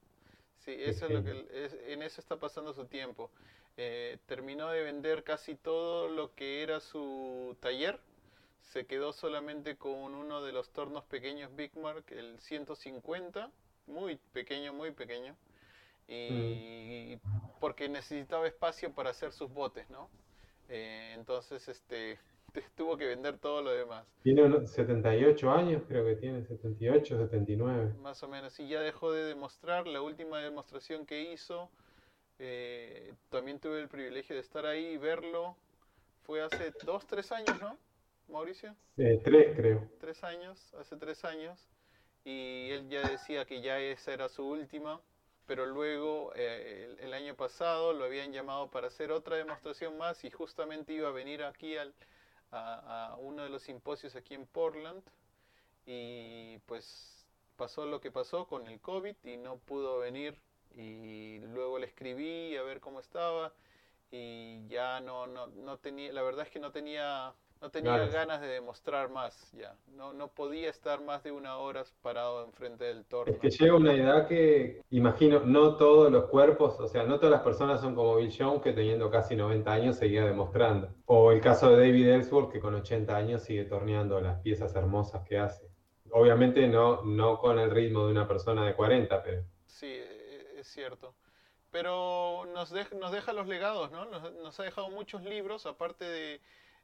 Sí, eso es lo que en eso está pasando su tiempo. Eh, terminó de vender casi todo lo que era su taller. Se quedó solamente con uno de los tornos pequeños Big Mark, el 150, muy pequeño, muy pequeño. Y mm. porque necesitaba espacio para hacer sus botes, ¿no? Eh, entonces, este, tuvo que vender todo lo demás. Tiene 78 años, creo que tiene, 78, 79. Más o menos, y ya dejó de demostrar. La última demostración que hizo eh, también tuve el privilegio de estar ahí y verlo. Fue hace dos, tres años, ¿no, Mauricio? Eh, tres, creo. Tres años, hace tres años. Y él ya decía que ya esa era su última. Pero luego, eh, el, año pasado, lo habían llamado para hacer otra demostración más y justamente iba a venir aquí al, a, a uno de los simposios aquí en Portland. Y pues pasó lo que pasó con el COVID y no pudo venir y luego le escribí a ver cómo estaba y ya no, no, no tenía, la verdad es que no tenía, no tenía ganas de demostrar más ya, no, no podía estar más de una hora parado enfrente del torno. Es que llega una edad que, imagino, no todos los cuerpos, o sea, no todas las personas son como Bill Jones que teniendo casi 90 años seguía demostrando. O el caso de David Ellsworth que con 80 años sigue torneando las piezas hermosas que hace. Obviamente no, no con el ritmo de una persona de 40, pero... Sí, cierto. Pero nos, nos deja los legados, ¿no? Nos, ha dejado muchos libros, aparte de,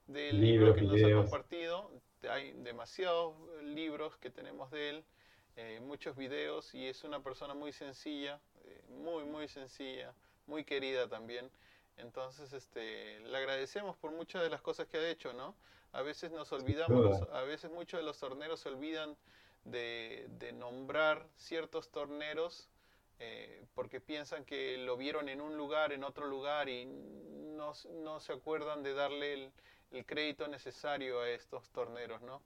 del libro que nos ha compartido. Hay demasiados libros que tenemos de él, eh, muchos videos, y es una persona muy sencilla, eh, muy, muy sencilla, muy querida también. Entonces, este, le agradecemos por muchas de las cosas que ha hecho, ¿no? A veces nos olvidamos, a veces muchos de los torneros se olvidan de, de nombrar ciertos torneros eh, porque piensan que lo vieron en un lugar, en otro lugar y no, no se acuerdan de darle el, crédito necesario a estos torneros, ¿no?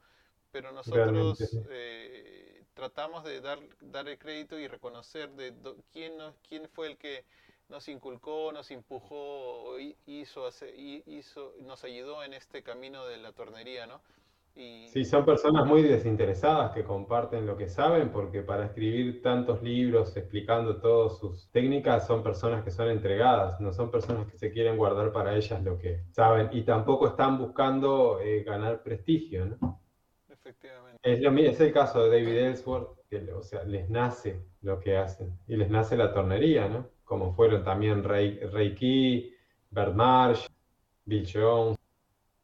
Pero nosotros eh, tratamos de dar, dar el crédito y reconocer de quién, quién fue el que nos inculcó, nos empujó, hizo, hizo, nos ayudó en este camino de la tornería, ¿no? Sí, son personas muy desinteresadas que comparten lo que saben, porque para escribir tantos libros explicando todas sus técnicas son personas que son entregadas, no son personas que se quieren guardar para ellas lo que saben y tampoco están buscando eh, ganar prestigio, ¿no? Efectivamente. Es, lo, es el caso de David Ellsworth, que o sea, les nace lo que hacen y les nace la tornería, ¿no? Como fueron también Ray, Ray Key, Bert Marsh, Bill Jones.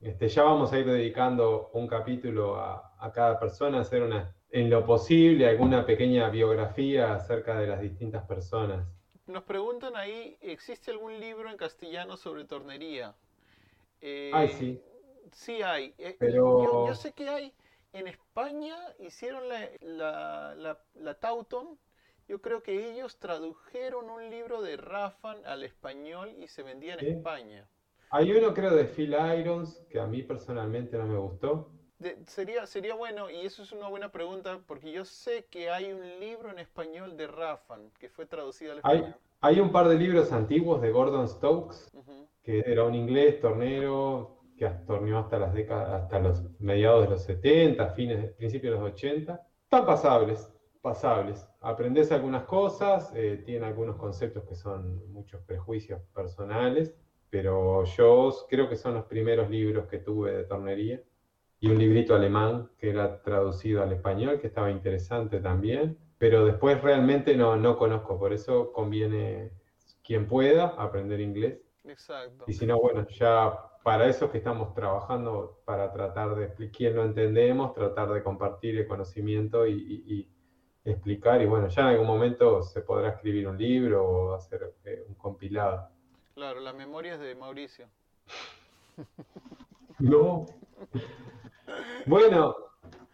Este, ya vamos a ir dedicando un capítulo a, a cada persona, hacer una, en lo posible alguna pequeña biografía acerca de las distintas personas. Nos preguntan ahí, ¿existe algún libro en castellano sobre tornería? Eh, Ay, sí. Sí hay. Eh, Pero... Yo, sé que hay. En España hicieron la, la, la, Tauton. Yo creo que ellos tradujeron un libro de Rafan al español y se vendía en España. Hay uno, creo, de Phil Irons, que a mí personalmente no me gustó. sería, sería bueno, y eso es una buena pregunta, porque yo sé que hay un libro en español de Rafan que fue traducido al español. Hay, hay un par de libros antiguos de Gordon Stokes, que era un inglés tornero, que torneó hasta las décadas, hasta los mediados de los 70, fines, principios de los 80, están pasables, pasables. Aprendes algunas cosas, eh, tiene algunos conceptos que son muchos prejuicios personales, pero yo creo que son los primeros libros que tuve de tornería. Y un librito alemán que era traducido al español, que estaba interesante también, pero después realmente no, no conozco, por eso conviene quien pueda aprender inglés. Exacto. Y si no, bueno, ya para eso que estamos trabajando, para tratar de explicar, quien lo entendemos, tratar de compartir el conocimiento y, explicar. Y bueno, ya en algún momento se podrá escribir un libro o hacer eh, un compilado. Claro, las memorias de Mauricio. no. Bueno,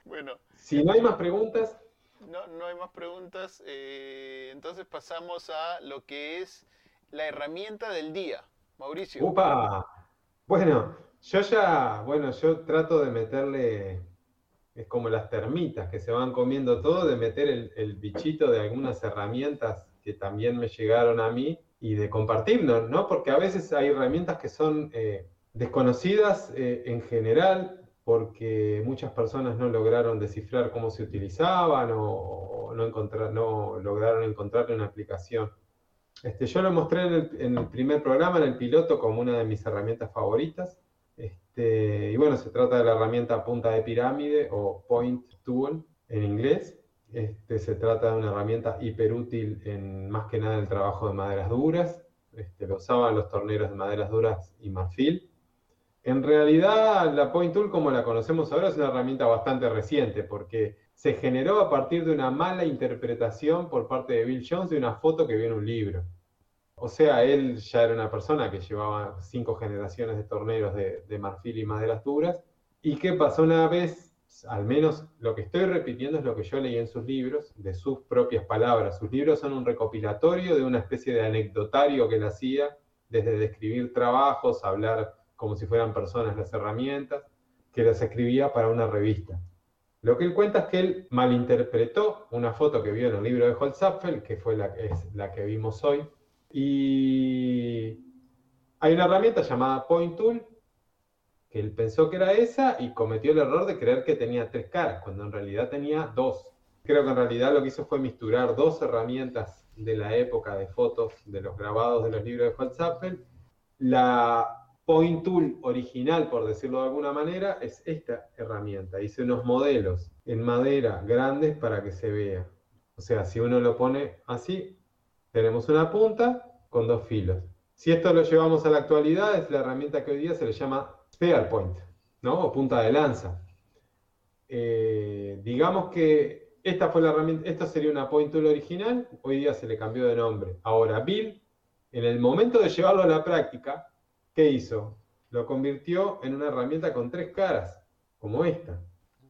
bueno, si no hay más preguntas. No, no hay más preguntas. Eh, entonces pasamos a lo que es la herramienta del día. Mauricio. ¡Upa! Bueno, yo ya, bueno, yo trato de meterle, es como las termitas que se van comiendo todo, de meter el, bichito de algunas herramientas que también me llegaron a mí y de compartirlo, ¿no? Porque a veces hay herramientas que son eh, desconocidas eh, en general porque muchas personas no lograron descifrar cómo se utilizaban o, no, encontrar, no lograron encontrarle una aplicación. Este, yo lo mostré en el, primer programa, en el piloto, como una de mis herramientas favoritas. Este, y bueno, se trata de la herramienta punta de pirámide o point tool en inglés. Este, se trata de una herramienta hiperútil en más que nada el trabajo de maderas duras. Este, lo usaban los torneros de maderas duras y marfil. En realidad, la Point Tool, como la conocemos ahora, es una herramienta bastante reciente porque se generó a partir de una mala interpretación por parte de Bill Jones de una foto que vio en un libro. O sea, él ya era una persona que llevaba cinco generaciones de torneros de, marfil y maderas duras. ¿Y qué pasó una vez? Al menos lo que estoy repitiendo es lo que yo leí en sus libros, de sus propias palabras. Sus libros son un recopilatorio de una especie de anecdotario que él hacía, desde describir trabajos, hablar como si fueran personas las herramientas, que las escribía para una revista. Lo que él cuenta es que él malinterpretó una foto que vio en el libro de Holzapfel, que fue la, es la que vimos hoy, y hay una herramienta llamada Point Tool, que él pensó que era esa y cometió el error de creer que tenía tres caras, cuando en realidad tenía dos. Creo que en realidad lo que hizo fue misturar dos herramientas de la época de fotos de los grabados de los libros de Holzapfel. La Point Tool original, por decirlo de alguna manera, es esta herramienta. Hice unos modelos en madera grandes para que se vea. O sea, si uno lo pone así, tenemos una punta con dos filos. Si esto lo llevamos a la actualidad, es la herramienta que hoy día se le llama Spear Point, ¿no? O punta de lanza. Eh, digamos que esta fue la herramienta, esto sería una Point Tool original, hoy día se le cambió de nombre. Ahora, Bill, en el momento de llevarlo a la práctica, ¿qué hizo? Lo convirtió en una herramienta con tres caras, como esta.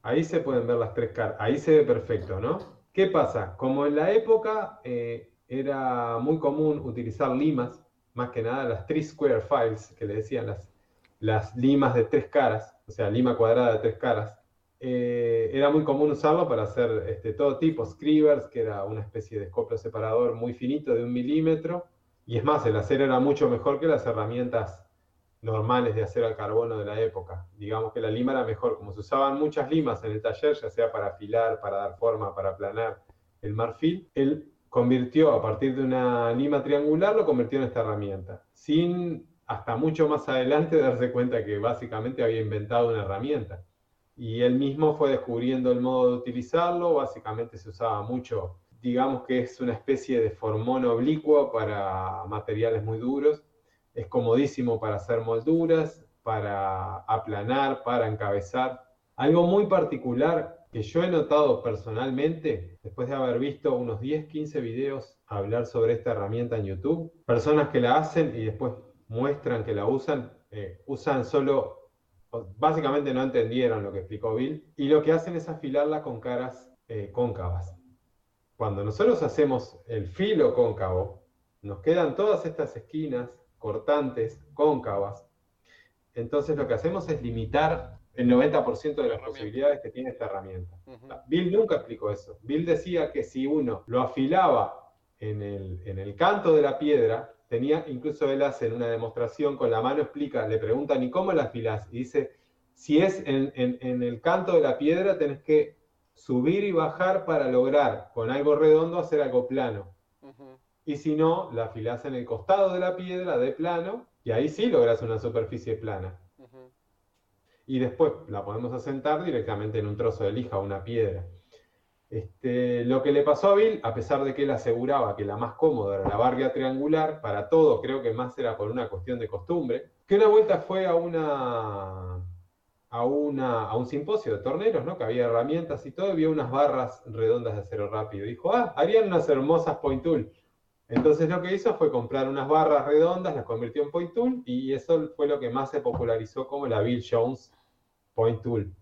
Ahí se pueden ver las tres caras, ahí se ve perfecto, ¿no? ¿Qué pasa? Como en la época eh, era muy común utilizar limas, más que nada las three square files, que le decían las, las limas de tres caras, o sea, lima cuadrada de tres caras, eh, era muy común usarlo para hacer este, todo tipo, scribers, que era una especie de escoplo separador muy finito de un milímetro, y es más, el acero era mucho mejor que las herramientas normales de acero al carbono de la época. Digamos que la lima era mejor, como se usaban muchas limas en el taller, ya sea para afilar, para dar forma, para aplanar el marfil, él convirtió a partir de una lima triangular, lo convirtió en esta herramienta, sin hasta mucho más adelante darse cuenta que básicamente había inventado una herramienta. y él mismo fue descubriendo el modo de utilizarlo, básicamente se usaba mucho, digamos que es una especie de formón oblicuo para materiales muy duros, es comodísimo para hacer molduras, para aplanar, para encabezar. Algo muy particular que yo he notado personalmente, después de haber visto unos 10, 15 videos hablar sobre esta herramienta en YouTube, personas que la hacen y después muestran que la usan, eh, usan solo, básicamente no entendieron lo que explicó Bill, y lo que hacen es afilarla con caras eh, cóncavas. Cuando nosotros hacemos el filo cóncavo, nos quedan todas estas esquinas cortantes, cóncavas. Entonces lo que hacemos es limitar el 90% de las posibilidades que tiene esta herramienta. Bill nunca explicó eso. Bill decía que si uno lo afilaba en el, en el canto de la piedra, tenía, incluso él hace en una demostración con la mano, explica, le preguntan, ¿y cómo la afilás? Y dice, si es en, en, el canto de la piedra, tenés que subir y bajar para lograr con algo redondo hacer algo plano. Y si no, la afilás en el costado de la piedra de plano, y ahí sí logras una superficie plana. Y después la podemos asentar directamente en un trozo de lija o una piedra. Este, lo que le pasó a Bill, a pesar de que él aseguraba que la más cómoda era la barria triangular, para todo creo que más era por una cuestión de costumbre, que una vuelta fue a una a, una, a un simposio de torneros, ¿no? que había herramientas y todo, había unas barras redondas de acero rápido. Dijo, ah, harían unas hermosas point tool. Entonces lo que hizo fue comprar unas barras redondas, las convirtió en point tool y eso fue lo que más se popularizó como la Bill Jones point tool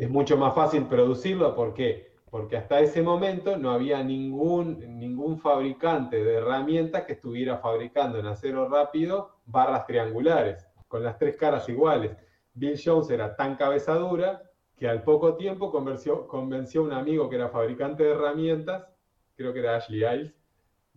es mucho más fácil producirlo. ¿Por qué? Porque hasta ese momento no había ningún, ningún fabricante de herramientas que estuviera fabricando en acero rápido barras triangulares, con las tres caras iguales. Bill Jones era tan cabeza dura que al poco tiempo convenció, convenció a un amigo que era fabricante de herramientas, creo que era Ashley Iles,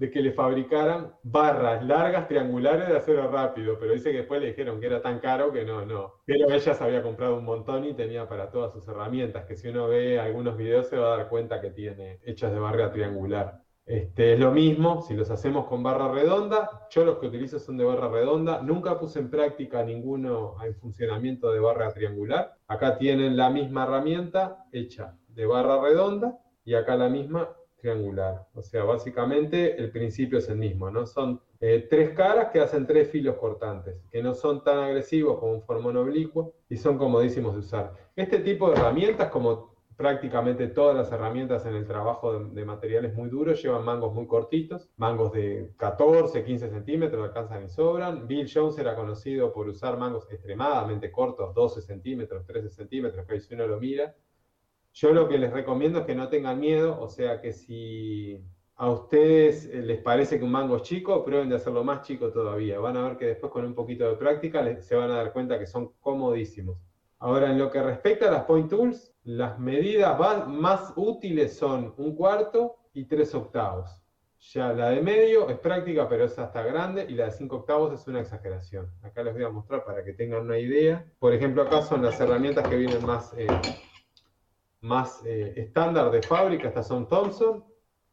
de que le fabricaran barras largas triangulares de acero rápido, pero dice que después le dijeron que era tan caro que no, no. Pero ella se había comprado un montón y tenía para todas sus herramientas, que si uno ve algunos videos se va a dar cuenta que tiene hechas de barra triangular. Este, es lo mismo, si los hacemos con barra redonda, yo los que utilizo son de barra redonda, nunca puse en práctica ninguno en funcionamiento de barra triangular. Acá tienen la misma herramienta hecha de barra redonda y acá la misma triangular. O sea, básicamente el principio es el mismo, ¿no? Son eh, tres caras que hacen tres filos cortantes, que no son tan agresivos como un formón oblicuo y son comodísimos de usar. Este tipo de herramientas, como prácticamente todas las herramientas en el trabajo de, materiales muy duros, llevan mangos muy cortitos, mangos de 14, 15 centímetros, alcanzan y sobran. Bill Jones era conocido por usar mangos extremadamente cortos, 12 centímetros, 13 centímetros, que si uno lo mira, yo lo que les recomiendo es que no tengan miedo, o sea que si a ustedes eh, les parece que un mango es chico, prueben de hacerlo más chico todavía. Van a ver que después con un poquito de práctica se van a dar cuenta que son comodísimos. Ahora, en lo que respecta a las point tools, las medidas más útiles son un cuarto y tres octavos. Ya la de medio es práctica, pero es hasta grande, y la de cinco octavos es una exageración. Acá les voy a mostrar para que tengan una idea. Por ejemplo, acá son las herramientas que vienen más eh, más eh, estándar de fábrica, estas son Thompson,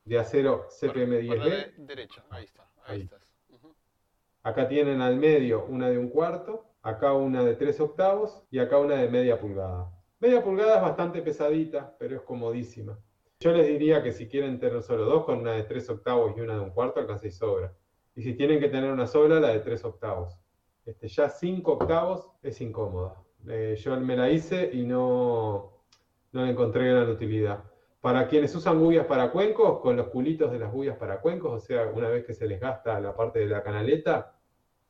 de acero CPM10B. derecha, ahí está, ahí, estás. Acá tienen al medio una de un cuarto, acá una de tres octavos y acá una de media pulgada. Media pulgada es bastante pesadita, pero es comodísima. Yo les diría que si quieren tener solo dos, con una de tres octavos y una de un cuarto, alcanza y sobra. Y si tienen que tener una sola, la de tres octavos. Este, ya cinco octavos es incómoda. Eh, yo me la hice y no, no le encontré gran utilidad. Para quienes usan bubias para cuencos, con los culitos de las bubias para cuencos, o sea, una vez que se les gasta la parte de la canaleta,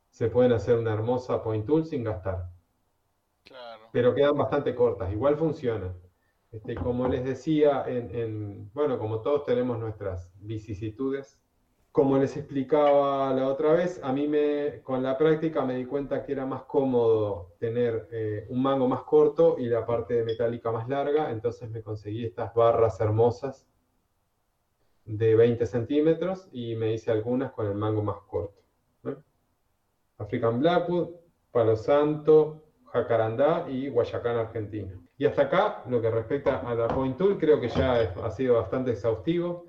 se pueden hacer una hermosa point tool sin gastar. Pero quedan bastante cortas, igual funcionan. Este, como les decía, en, bueno, como todos tenemos nuestras vicisitudes, como les explicaba la otra vez, a mí me, con la práctica me di cuenta que era más cómodo tener eh, un mango más corto y la parte metálica más larga, entonces me conseguí estas barras hermosas de 20 centímetros y me hice algunas con el mango más corto. African Blackwood, Palo Santo, Jacarandá y Guayacán, Argentina. Y hasta acá, lo que respecta a la Point Tool, creo que ya ha sido bastante exhaustivo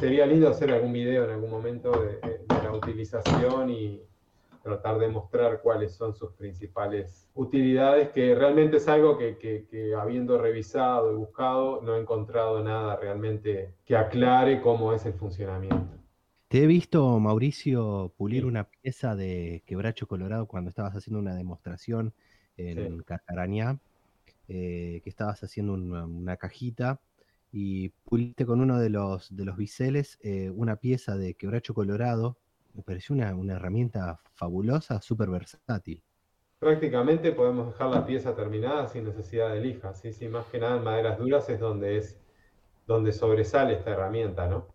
sería lindo hacer algún video en algún momento de, la utilización y, tratar de mostrar cuáles son sus principales utilidades, que realmente es algo que, que, habiendo revisado y buscado no he encontrado nada realmente que aclare cómo es el funcionamiento. Te he visto, Mauricio, pulir una pieza de quebracho colorado cuando estabas haciendo una demostración en sí. Eh, que estabas haciendo una, cajita y puliste con uno de los, de los biseles eh, una pieza de quebracho colorado. Me pareció una, herramienta fabulosa, súper versátil. Prácticamente podemos dejar la pieza terminada sin necesidad de lija. Sí, sí, más que nada en maderas duras es donde, es donde sobresale esta herramienta, ¿no?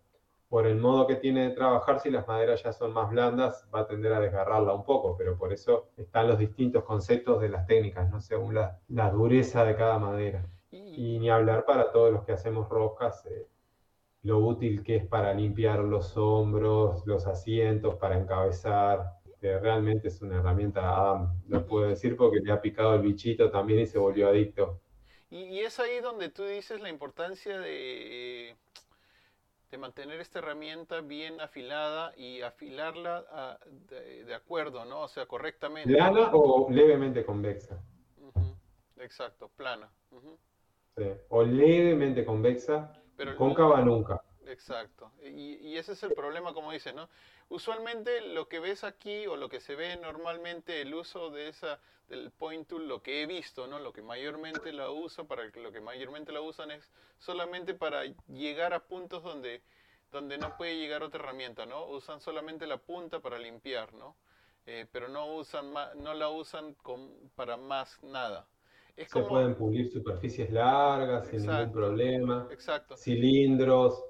por el modo que tiene de trabajar, si las maderas ya son más blandas, va a tender a desgarrarla un poco, pero por eso están los distintos conceptos de las técnicas, ¿no? según la, dureza de cada madera. Y, ni hablar para todos los que hacemos roscas, eh, lo útil que es para limpiar los hombros, los asientos, para encabezar. realmente es una herramienta, Adam, lo puedo decir porque le ha picado el bichito también y se volvió adicto. y es ahí donde tú dices la importancia de de mantener esta herramienta bien afilada y afilarla ah, de, acuerdo, ¿no? O sea, correctamente. ¿Plana o levemente convexa? Exacto, plana. Sí. O levemente convexa, Pero cóncava nunca. Exacto. Y, y, ese es el problema, como dices, ¿no? Usualmente lo que ves aquí o lo que se ve normalmente el uso de esa del point tool, lo que he visto, ¿no? Lo que mayormente la uso, para lo que mayormente la usan es solamente para llegar a puntos donde donde no puede llegar otra herramienta, ¿no? Usan solamente la punta para limpiar, ¿no? Eh, pero no usan no la usan con, para más nada se pueden pulir superficies largas sin ningún problema. Exacto. Cilindros.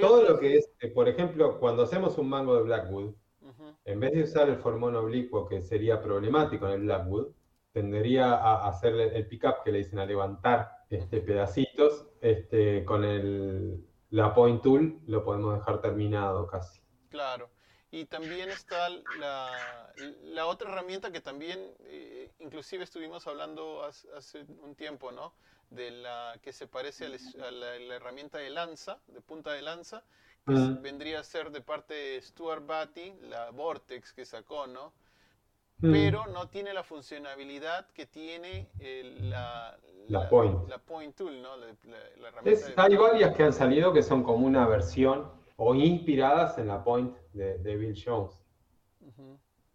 todo lo que es, eh, por ejemplo, cuando hacemos un mango de Blackwood, en vez de usar el formón oblicuo, que sería problemático en el Blackwood, tendería a hacer el pick-up que le dicen a levantar este, pedacitos, este, con el, la point tool lo podemos dejar terminado casi. Claro. Y también está la, la otra herramienta que también, eh, inclusive estuvimos hablando hace, un tiempo, ¿no? De la que se parece a, la, herramienta de lanza, de punta de lanza, que vendría a ser de parte de Stuart Batty, la Vortex que sacó, ¿no? Pero no tiene la funcionalidad que tiene la, la, point. la, point. Tool, ¿no? hay varias que han salido que son como una versión o inspiradas en la point de, Bill Jones.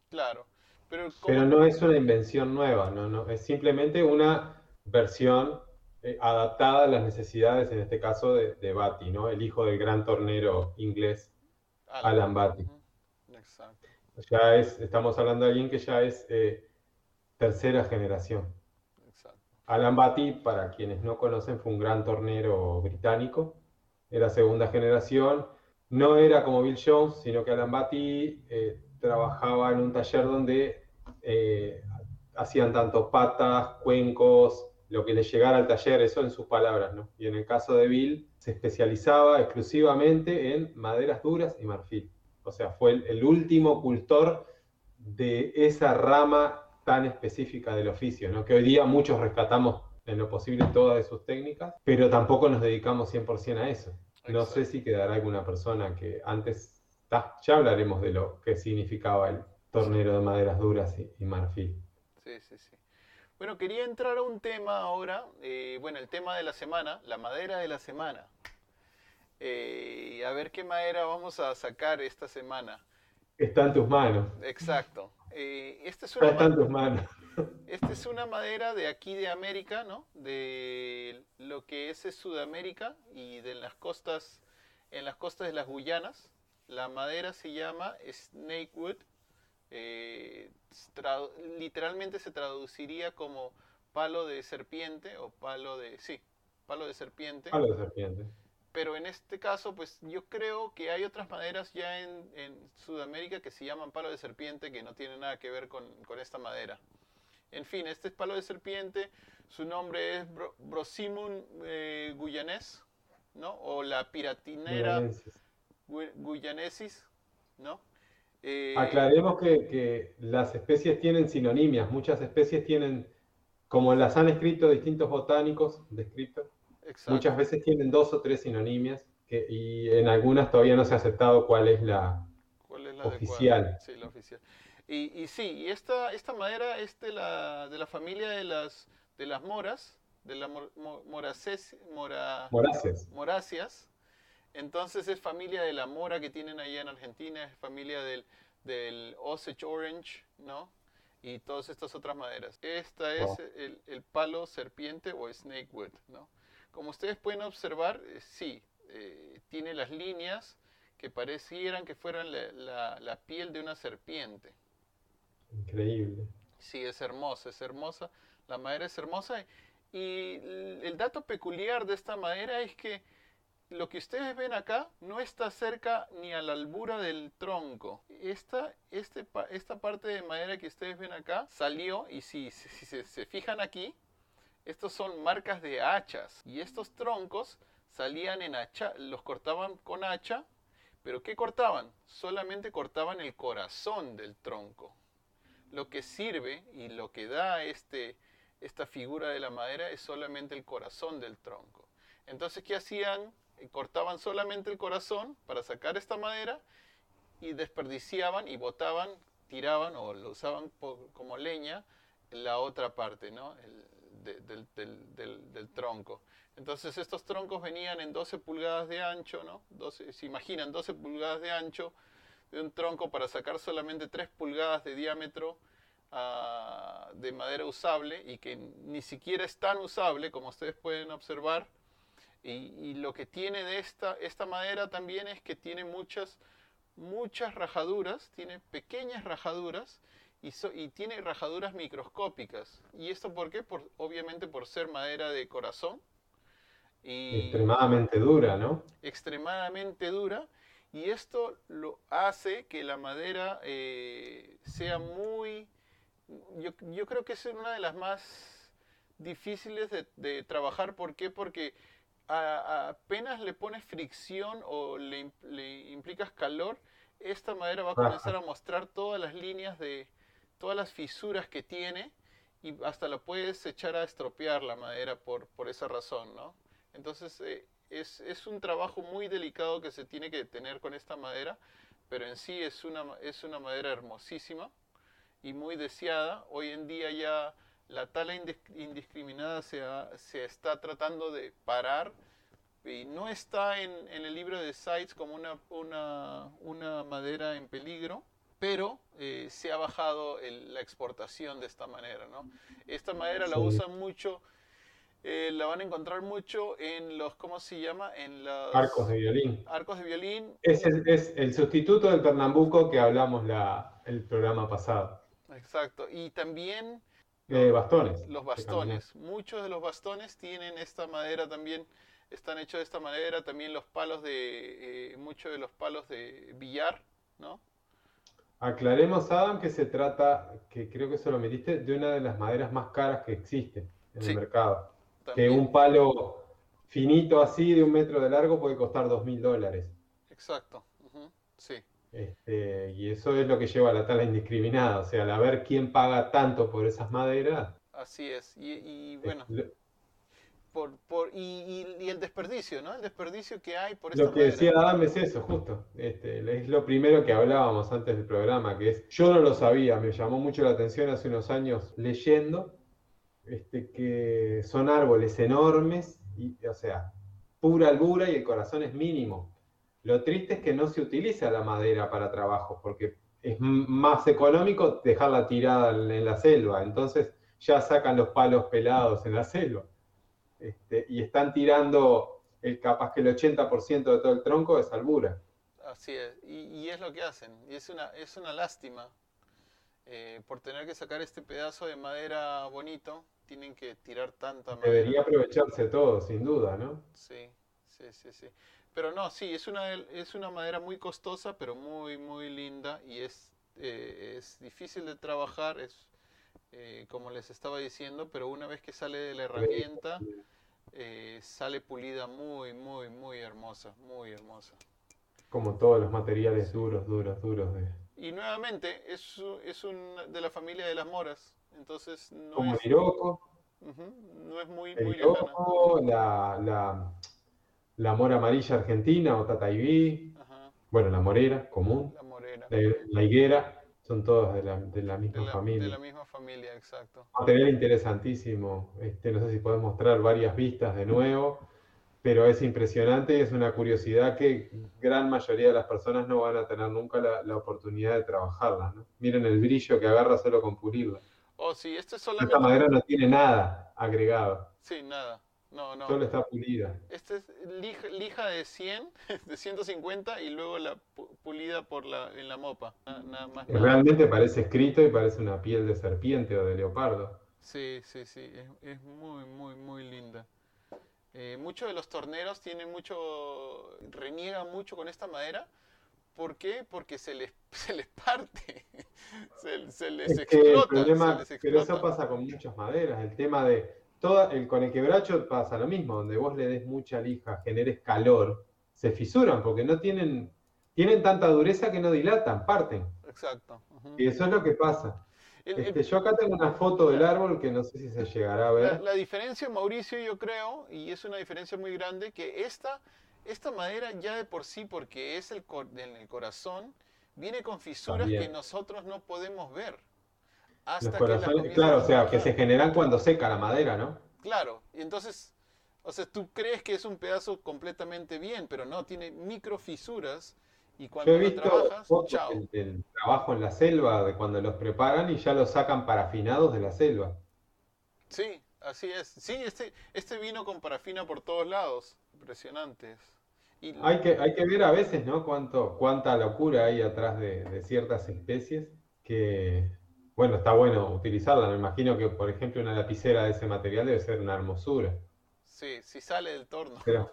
Claro. Pero, no es una invención nueva, no, no, es simplemente una versión eh, adaptada a las necesidades, en este caso, de, de Batty, ¿no? El hijo del gran tornero inglés, Alan, Batty. Exacto. Ya es, estamos hablando de alguien que ya es eh, tercera generación. Exacto. Alan Batty, para quienes no conocen, fue un gran tornero británico. Era segunda generación no era como Bill Jones, sino que Alan Batty eh, trabajaba en un taller donde eh, hacían tanto patas, cuencos, lo que le llegara al taller, eso en sus palabras, ¿no? Y en el caso de Bill, se especializaba exclusivamente en maderas duras y marfil. O sea, fue el, último cultor de esa rama tan específica del oficio, ¿no? Que hoy día muchos rescatamos en lo posible todas sus técnicas, pero tampoco nos dedicamos 100% a eso. No sé si quedará alguna persona que antes, ya hablaremos de lo que significaba el tornero de maderas duras y, marfil. Sí, sí, sí. Bueno, quería entrar a un tema ahora, eh, bueno, el tema de la semana, la madera de la semana. Eh, a ver qué madera vamos a sacar esta semana. Está en tus manos. Exacto. Eh, esta es una Está en tus manos. Esta es una madera de aquí de América, ¿no? De lo que es, Sudamérica y de las costas, en las costas de las Guyanas. La madera se llama snakewood. Eh, literalmente se traduciría como palo de serpiente o palo de, sí, palo de serpiente. Palo de serpiente. Pero en este caso, pues yo creo que hay otras maderas ya en, Sudamérica que se llaman palo de serpiente que no tienen nada que ver con, con esta madera. En fin, este es palo de serpiente, su nombre es Brosimun eh, guyanés, ¿no? O la piratinera guyanesis, ¿no? Eh, Aclaremos que, las especies tienen sinonimias, muchas especies tienen, como las han escrito distintos botánicos, muchas veces tienen dos o tres sinonimias que, y en algunas todavía no se ha aceptado cuál es la, oficial. Sí, la oficial. Y, y sí, y esta, esta madera es de la, de la familia de las, de las moras, de las mor, moraces, mora, moráceas. Entonces es familia de la mora que tienen allá en Argentina, es familia del, del Osage Orange, ¿no? Y todas estas otras maderas. Esta es el, el, palo serpiente o snake wood, ¿no? Como ustedes pueden observar, eh, sí, eh, tiene las líneas que parecieran que fueran la, la, piel de una serpiente. Increíble. Sí, es hermosa, es hermosa. La madera es hermosa. Y el dato peculiar de esta madera es que lo que ustedes ven acá no está cerca ni a la albura del tronco. Esta, este, esta parte de madera que ustedes ven acá salió y si, se, se fijan aquí, estos son marcas de hachas y estos troncos salían en hacha, los cortaban con hacha, pero ¿qué cortaban? Solamente cortaban el corazón del tronco. Lo que sirve y lo que da este, esta figura de la madera es solamente el corazón del tronco. Entonces, ¿qué hacían? Cortaban solamente el corazón para sacar esta madera y desperdiciaban y botaban, tiraban o lo usaban como leña la otra parte, ¿no? del, tronco. Entonces estos troncos venían en 12 pulgadas de ancho, ¿no? 12, se imaginan 12 pulgadas de ancho de un tronco para sacar solamente 3 pulgadas de diámetro ah, de madera usable y que ni siquiera es tan usable como ustedes pueden observar. Y, lo que tiene de esta, esta madera también es que tiene muchas, muchas rajaduras, tiene pequeñas rajaduras y, tiene rajaduras microscópicas. ¿Y esto por qué? Por, obviamente por ser madera de corazón. Y extremadamente dura, ¿no? Extremadamente dura. Y esto lo hace que la madera eh, sea muy... Yo, yo, creo que es una de las más difíciles de, trabajar. ¿Por qué? Porque apenas le pones fricción o le, le implicas calor, esta madera va a comenzar a mostrar todas las líneas de, todas las fisuras que tiene y hasta lo puedes echar a estropear la madera por, por esa razón, ¿no? Entonces eh, es, es, un trabajo muy delicado que se tiene que tener con esta madera, pero en sí es una, es una madera hermosísima y muy deseada. Hoy en día ya la tala indiscriminada se, se está tratando de parar y no está en, en el libro de CITES como una, una, una madera en peligro, pero eh, se ha bajado la exportación de esta manera. ¿no? Esta madera la usan mucho, eh, la van a encontrar mucho en los, ¿cómo se llama? En los arcos de violín. Arcos de violín. Es el, es el sustituto del pernambuco que hablamos la, el programa pasado. Exacto. Y también... Eh, bastones. Los bastones. Muchos de los bastones tienen esta madera también, están hechos de esta manera. También los palos de, muchos de los palos de billar, ¿no? Aclaremos, Adam, que se trata, que creo que eso lo metiste, de una de las maderas más caras que existe en el mercado. Que un palo finito así, de un metro de largo, puede costar dos mil dólares. Exacto, sí. Este, y eso es lo que lleva a la tala indiscriminada, o sea, al ver quién paga tanto por esas maderas. Así es, y, bueno por, y, el desperdicio, ¿no? El desperdicio que hay por Lo que decía Adam es eso, justo. Este, es lo primero que hablábamos antes del programa, que es, yo no lo sabía, me llamó mucho la atención hace unos años leyendo, este, que son árboles enormes, y, o sea, pura albura y el corazón es mínimo. Lo triste es que no se utiliza la madera para trabajo, porque es más económico dejarla tirada en la selva, entonces ya sacan los palos pelados en la selva. Este, y están tirando el capaz que el 80% de todo el tronco es albura. Así es, y, es lo que hacen, y es una, es una lástima. Eh, por tener que sacar este pedazo de madera bonito, tienen que tirar tanta madera. Debería aprovecharse todo, sin duda, ¿no? Sí, sí, sí, sí. Pero no, sí, es una, es una madera muy costosa, pero muy, muy linda y es, eh, es difícil de trabajar, es eh, como les estaba diciendo, pero una vez que sale de la herramienta, eh, sale pulida muy, muy, muy hermosa, muy hermosa. Como todos los materiales duros, duros, duros. De... Y nuevamente, es, es un, de la familia de las moras, entonces no Como es... no es muy, muy la, la, la, mora amarilla argentina o tataibí, bueno, la morera común, la, morera. la higuera, son todos de la, de la misma familia. De la misma familia, exacto. Material interesantísimo. Este, no sé si podés mostrar varias vistas de nuevo, pero es impresionante, es una curiosidad que gran mayoría de las personas no van a tener nunca la, oportunidad de trabajarla. Miren el brillo que agarra solo con pulirla. Oh, sí, este solamente... Esta madera no tiene nada agregado. Sí, nada. No, no. Solo está pulida. Esta es lija, de 100, de 150 y luego la pulida por la, en la mopa. Nada, más Realmente parece escrito y parece una piel de serpiente o de leopardo. Sí, sí, sí. Es, muy, muy, muy linda. Eh, muchos de los torneros tienen mucho, reniegan mucho con esta madera. ¿Por qué? Porque se les, se les parte, se, les explota. Pero eso pasa con muchas maderas. El tema de el, con el quebracho pasa lo mismo, donde vos le des mucha lija, generes calor, se fisuran porque no tienen, tienen tanta dureza que no dilatan, parten. Exacto. Y eso es lo que pasa. Este, yo acá tengo una foto del árbol que no sé si se llegará a ver. La, diferencia, Mauricio, yo creo, y es una diferencia muy grande, que esta, esta madera ya de por sí, porque es el, en el corazón, viene con fisuras que nosotros no podemos ver claro, o sea, que se generan cuando seca la madera, ¿no? Claro, y entonces, o sea, tú crees que es un pedazo completamente bien, pero no, tiene microfisuras y cuando Yo he visto trabajas, chao. El, trabajo en la selva, de cuando los preparan y ya los sacan parafinados de la selva. Sí, así es. Sí, este, este vino con parafina por todos lados, impresionantes. Y... Hay, que, hay que ver a veces, ¿no? Cuánto, cuánta locura hay atrás de, de ciertas especies que bueno, está bueno utilizarla. Me imagino que, por ejemplo, una lapicera de ese material debe ser una hermosura. Sí, si sale del torno. Pero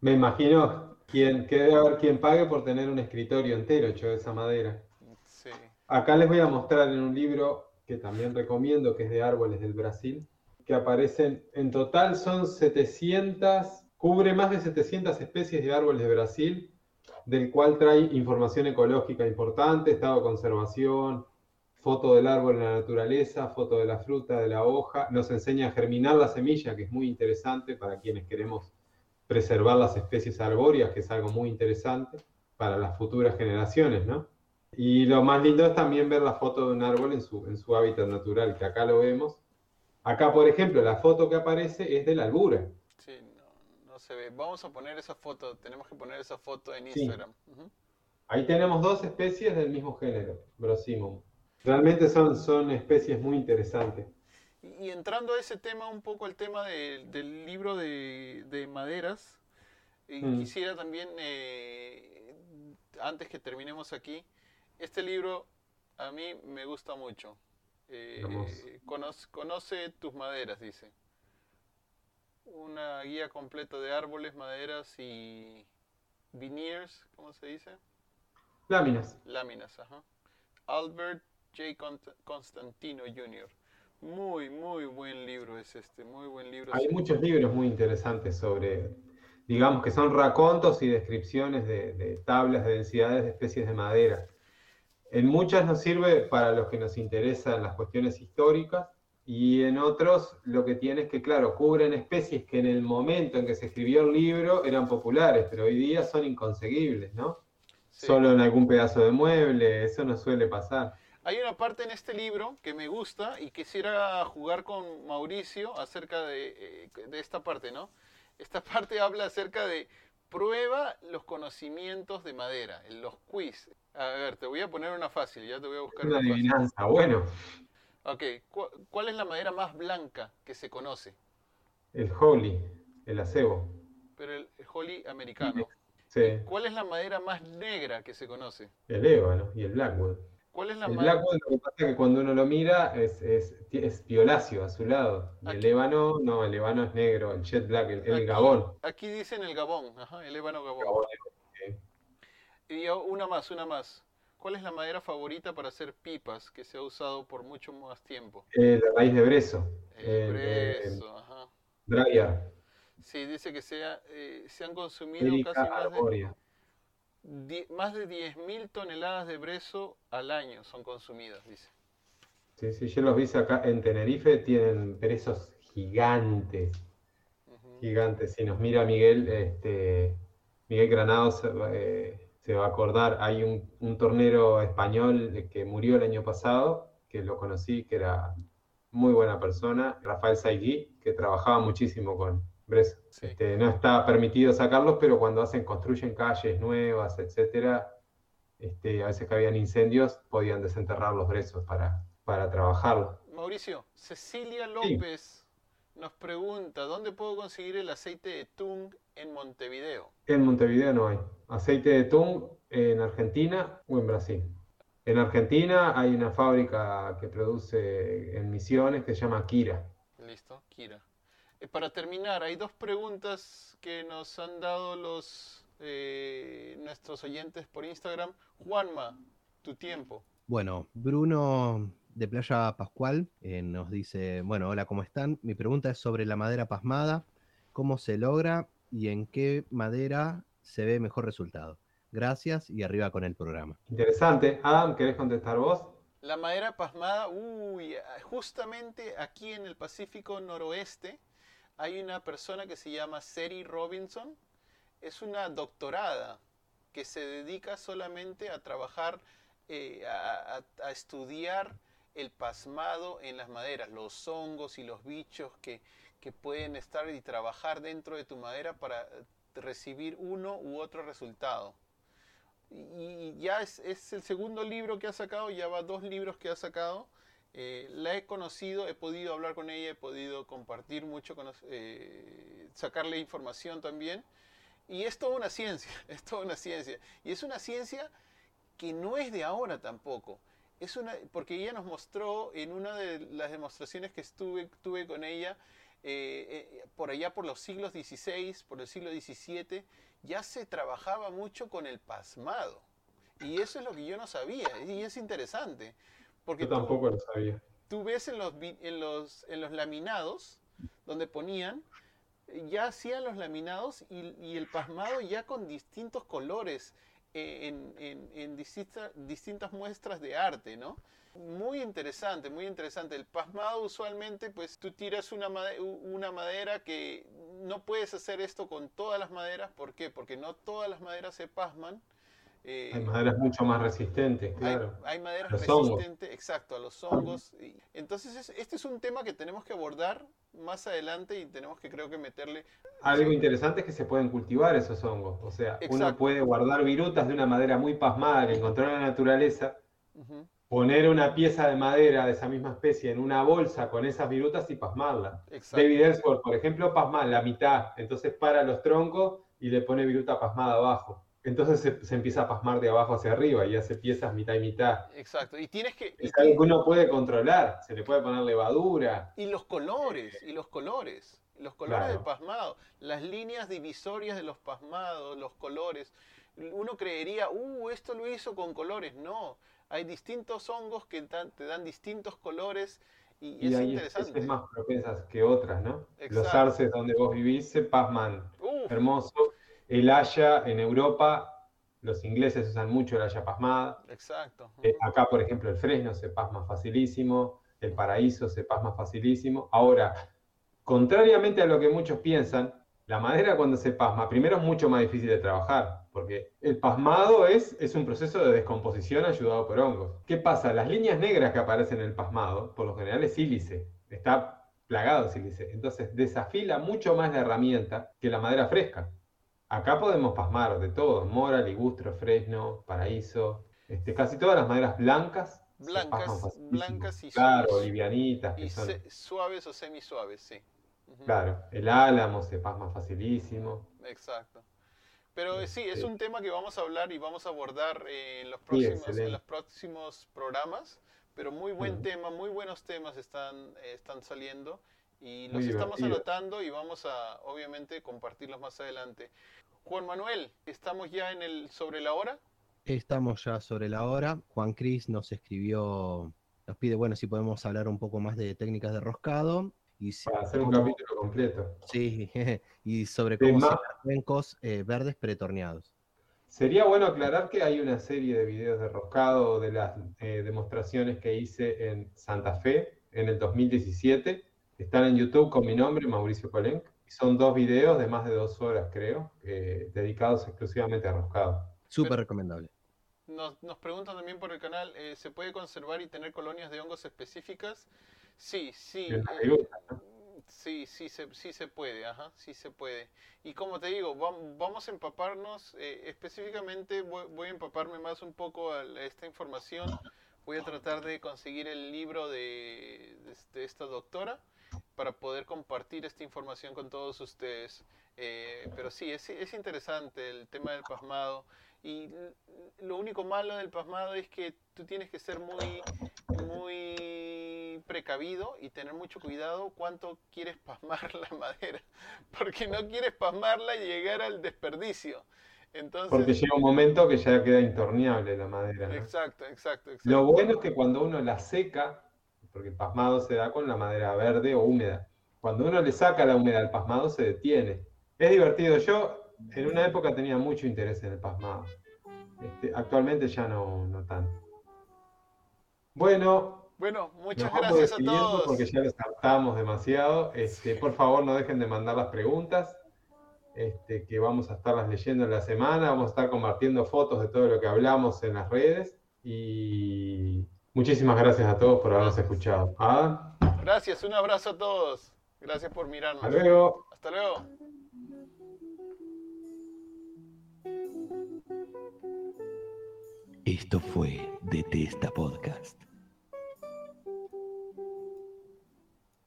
me imagino quien, que debe haber quien pague por tener un escritorio entero hecho de esa madera. Sí. Acá les voy a mostrar en un libro que también recomiendo, que es de árboles del Brasil, que aparecen, en total son 700, cubre más de 700 especies de árboles de Brasil, del cual trae información ecológica importante, estado de conservación, foto del árbol en la naturaleza, foto de la fruta, de la hoja, nos enseña a germinar la semilla, que es muy interesante para quienes queremos preservar las especies arbóreas, que es algo muy interesante para las futuras generaciones, ¿no? Y lo más lindo es también ver la foto de un árbol en su, en su hábitat natural, que acá lo vemos. Acá, por ejemplo, la foto que aparece es de la albura. Sí, se ve. Vamos a poner esa foto, tenemos que poner esa foto en Instagram. Ahí tenemos dos especies del mismo género, Brosimum. Realmente son, son especies muy interesantes. Y, entrando a ese tema, un poco el tema del libro de, maderas, mm. quisiera también, eh, antes que terminemos aquí, este libro a mí me gusta mucho. Eh, conoce, tus maderas, dice. Una guía completa de árboles, maderas y veneers, ¿cómo se dice? Láminas. Láminas, ajá. Albert J. Constantino Jr. Muy, muy buen libro es este, muy buen libro. Hay muchos libros muy interesantes sobre, digamos que son racontos y descripciones de, tablas de densidades de especies de madera. En muchas nos sirve para los que nos interesan las cuestiones históricas y en otros lo que tiene es que, claro, cubren especies que en el momento en que se escribió el libro eran populares, pero hoy día son inconseguibles, ¿no? Solo en algún pedazo de mueble, eso no suele pasar. Hay una parte en este libro que me gusta y quisiera jugar con Mauricio acerca de, eh, esta parte, ¿no? Esta parte habla acerca de prueba los conocimientos de madera, los quiz. A ver, te voy a poner una fácil, ya te voy a buscar una, adivinanza, bueno. Ok, ¿cuál es la madera más blanca que se conoce? El holly, el acebo. Pero el, holly americano. Sí. ¿Cuál es la madera más negra que se conoce? El ébano y el blackwood. ¿Cuál es la el Blackwood lo que pasa es que cuando uno lo mira es, es, es violáceo a su lado. Y el ébano, no, el ébano es negro, el jet black, el, gabón. Aquí dicen el gabón, ajá, el ébano gabón. Y una más, una más. ¿Cuál es la madera favorita para hacer pipas que se ha usado por mucho más tiempo? Eh, la raíz de brezo. El brezo, ajá. Sí, dice que se, eh, se han consumido casi más de más de 10.000 toneladas de brezo al año son consumidas, dice. Sí, sí, yo los vi acá en Tenerife, tienen brezos gigantes. Gigantes. Si nos mira Miguel, este, Miguel Granados, eh, se va a acordar, hay un, tornero español que murió el año pasado, que lo conocí, que era muy buena persona, Rafael Saigui, que trabajaba muchísimo con Bresa. Este, no está permitido sacarlos, pero cuando hacen, construyen calles nuevas, etcétera, este, a veces que habían incendios, podían desenterrar los brezos para, para trabajarlo. Mauricio, Cecilia López nos pregunta, ¿dónde puedo conseguir el aceite de Tung en Montevideo? En Montevideo no hay. Aceite de Tung en Argentina o en Brasil. En Argentina hay una fábrica que produce en Misiones que se llama Kira. Listo, Kira. Eh, para terminar, hay dos preguntas que nos han dado los eh, nuestros oyentes por Instagram. Juanma, tu tiempo. Bueno, Bruno de Playa Pascual eh, nos dice, bueno, hola, ¿cómo están? Mi pregunta es sobre la madera pasmada, cómo se logra y en qué madera se ve mejor resultado. Gracias y arriba con el programa. Interesante. Adam, ¿querés contestar vos? La madera pasmada, uy, justamente aquí en el Pacífico Noroeste hay una persona que se llama Seri Robinson, es una doctorada que se dedica solamente a trabajar, eh, a, estudiar el pasmado en las maderas, los hongos y los bichos que, pueden estar y trabajar dentro de tu madera para recibir uno u otro resultado. Y ya es, el segundo libro que ha sacado, ya va dos libros que ha sacado. Eh, la he conocido, he podido hablar con ella, he podido compartir mucho, eh, sacarle información también. Y es toda una ciencia, es toda una ciencia. Y es una ciencia que no es de ahora tampoco. Es una, porque ella nos mostró en una de las demostraciones que estuve, tuve con ella, eh, eh, por allá por los siglos XVI, por el siglo XVII, ya se trabajaba mucho con el pasmado. Y eso es lo que yo no sabía, y es interesante. Porque yo tampoco lo sabía. Tú ves en los, en los, en los laminados, donde ponían ya hacían los laminados y, el pasmado ya con distintos colores eh, en, distintas muestras de arte, ¿no? Muy interesante, muy interesante. El pasmado usualmente, pues tú tiras una, una madera que no puedes hacer esto con todas las maderas. ¿Por qué? Porque no todas las maderas se pasman. Eh, hay maderas mucho más resistentes, claro. Hay, maderas resistentes, exacto, a los hongos. Entonces, este es un tema que tenemos que abordar más adelante y tenemos que creo que meterle... Algo interesante es que se pueden cultivar esos hongos. O sea, uno puede guardar virutas de una madera muy pasmada que encontró en la naturaleza, poner una pieza de madera de esa misma especie en una bolsa con esas virutas y pasmarla. David Ellsworth, por ejemplo, pasma la mitad, entonces para los troncos y le pone viruta pasmada abajo entonces se, empieza a pasmar de abajo hacia arriba y hace piezas mitad y mitad. Exacto, y tienes que... Es algo que uno puede controlar, se le puede poner levadura. Y los colores, y los colores, los colores del pasmado, las líneas divisorias de los pasmados, los colores. Uno creería, uh, esto lo hizo con colores. No, hay distintos hongos que te dan distintos colores y, es hay interesante. Más propensas que otras, ¿no? Los arces donde vos vivís se pasman hermoso el haya en Europa, los ingleses usan mucho el haya pasmada. Exacto. Eh, acá, por ejemplo, el fresno se pasma facilísimo, el paraíso se pasma facilísimo. Ahora, contrariamente a lo que muchos piensan, la madera cuando se pasma, primero es mucho más difícil de trabajar, porque el pasmado es, es un proceso de descomposición ayudado por hongos. ¿Qué pasa? Las líneas negras que aparecen en el pasmado, por lo general es sílice, está plagado de sílice. Entonces desafila mucho más la herramienta que la madera fresca. Acá podemos pasmar de todo, mora, ligustro, fresno, paraíso, este, casi todas las maderas blancas. Blancas, blancas y claro, suaves. livianitas. Y suaves o semisuaves, sí. Claro, el álamo se pasma facilísimo. Exacto. Pero sí, es un tema que vamos a hablar y vamos a abordar en los próximos, en los próximos programas. Pero muy buen tema, muy buenos temas están, están saliendo y los estamos anotando y vamos a obviamente compartirlos más adelante. Juan Manuel, ¿estamos ya en el sobre la hora? Estamos ya sobre la hora. Juan Cris nos escribió, nos pide, bueno, si podemos hablar un poco más de técnicas de roscado. Y Para hacer un capítulo completo. Sí, y sobre cómo se cuencos eh, verdes pretorneados. Sería bueno aclarar que hay una serie de videos de roscado de las eh, demostraciones que hice en Santa Fe en el 2017. Están en YouTube con mi nombre, Mauricio Colenc. Son dos videos de más de dos horas, creo, dedicados exclusivamente a roscado. Súper recomendable. Nos, nos, preguntan también por el canal, eh, ¿se puede conservar y tener colonias de hongos específicas? Sí, sí. Eh, sí, sí se, sí se puede, ajá, sí se puede. Y como te digo, vamos a empaparnos, eh, específicamente voy, a empaparme más un poco a esta información. Voy a tratar de conseguir el libro de, de esta doctora para poder compartir esta información con todos ustedes. Eh, pero sí, es, es, interesante el tema del pasmado. Y lo único malo del pasmado es que tú tienes que ser muy, muy precavido y tener mucho cuidado cuánto quieres pasmar la madera. Porque no quieres pasmarla y llegar al desperdicio. Entonces, Porque llega un momento que ya queda intorneable la madera. Exacto, exacto, exacto. Lo bueno es que cuando uno la seca, porque el pasmado se da con la madera verde o húmeda. Cuando uno le saca la humedad al pasmado se detiene. Es divertido. Yo en una época tenía mucho interés en el pasmado. Este, actualmente ya no, no tanto. Bueno, bueno, muchas gracias a todos. Porque ya les hartamos demasiado. Este, por favor, no dejen de mandar las preguntas, este, que vamos a estarlas leyendo en la semana. Vamos a estar compartiendo fotos de todo lo que hablamos en las redes. Y Muchísimas gracias a todos por habernos escuchado. ¿Ah? Gracias, un abrazo a todos. Gracias por mirarnos. Hasta luego. Hasta luego. Esto fue Detesta Podcast.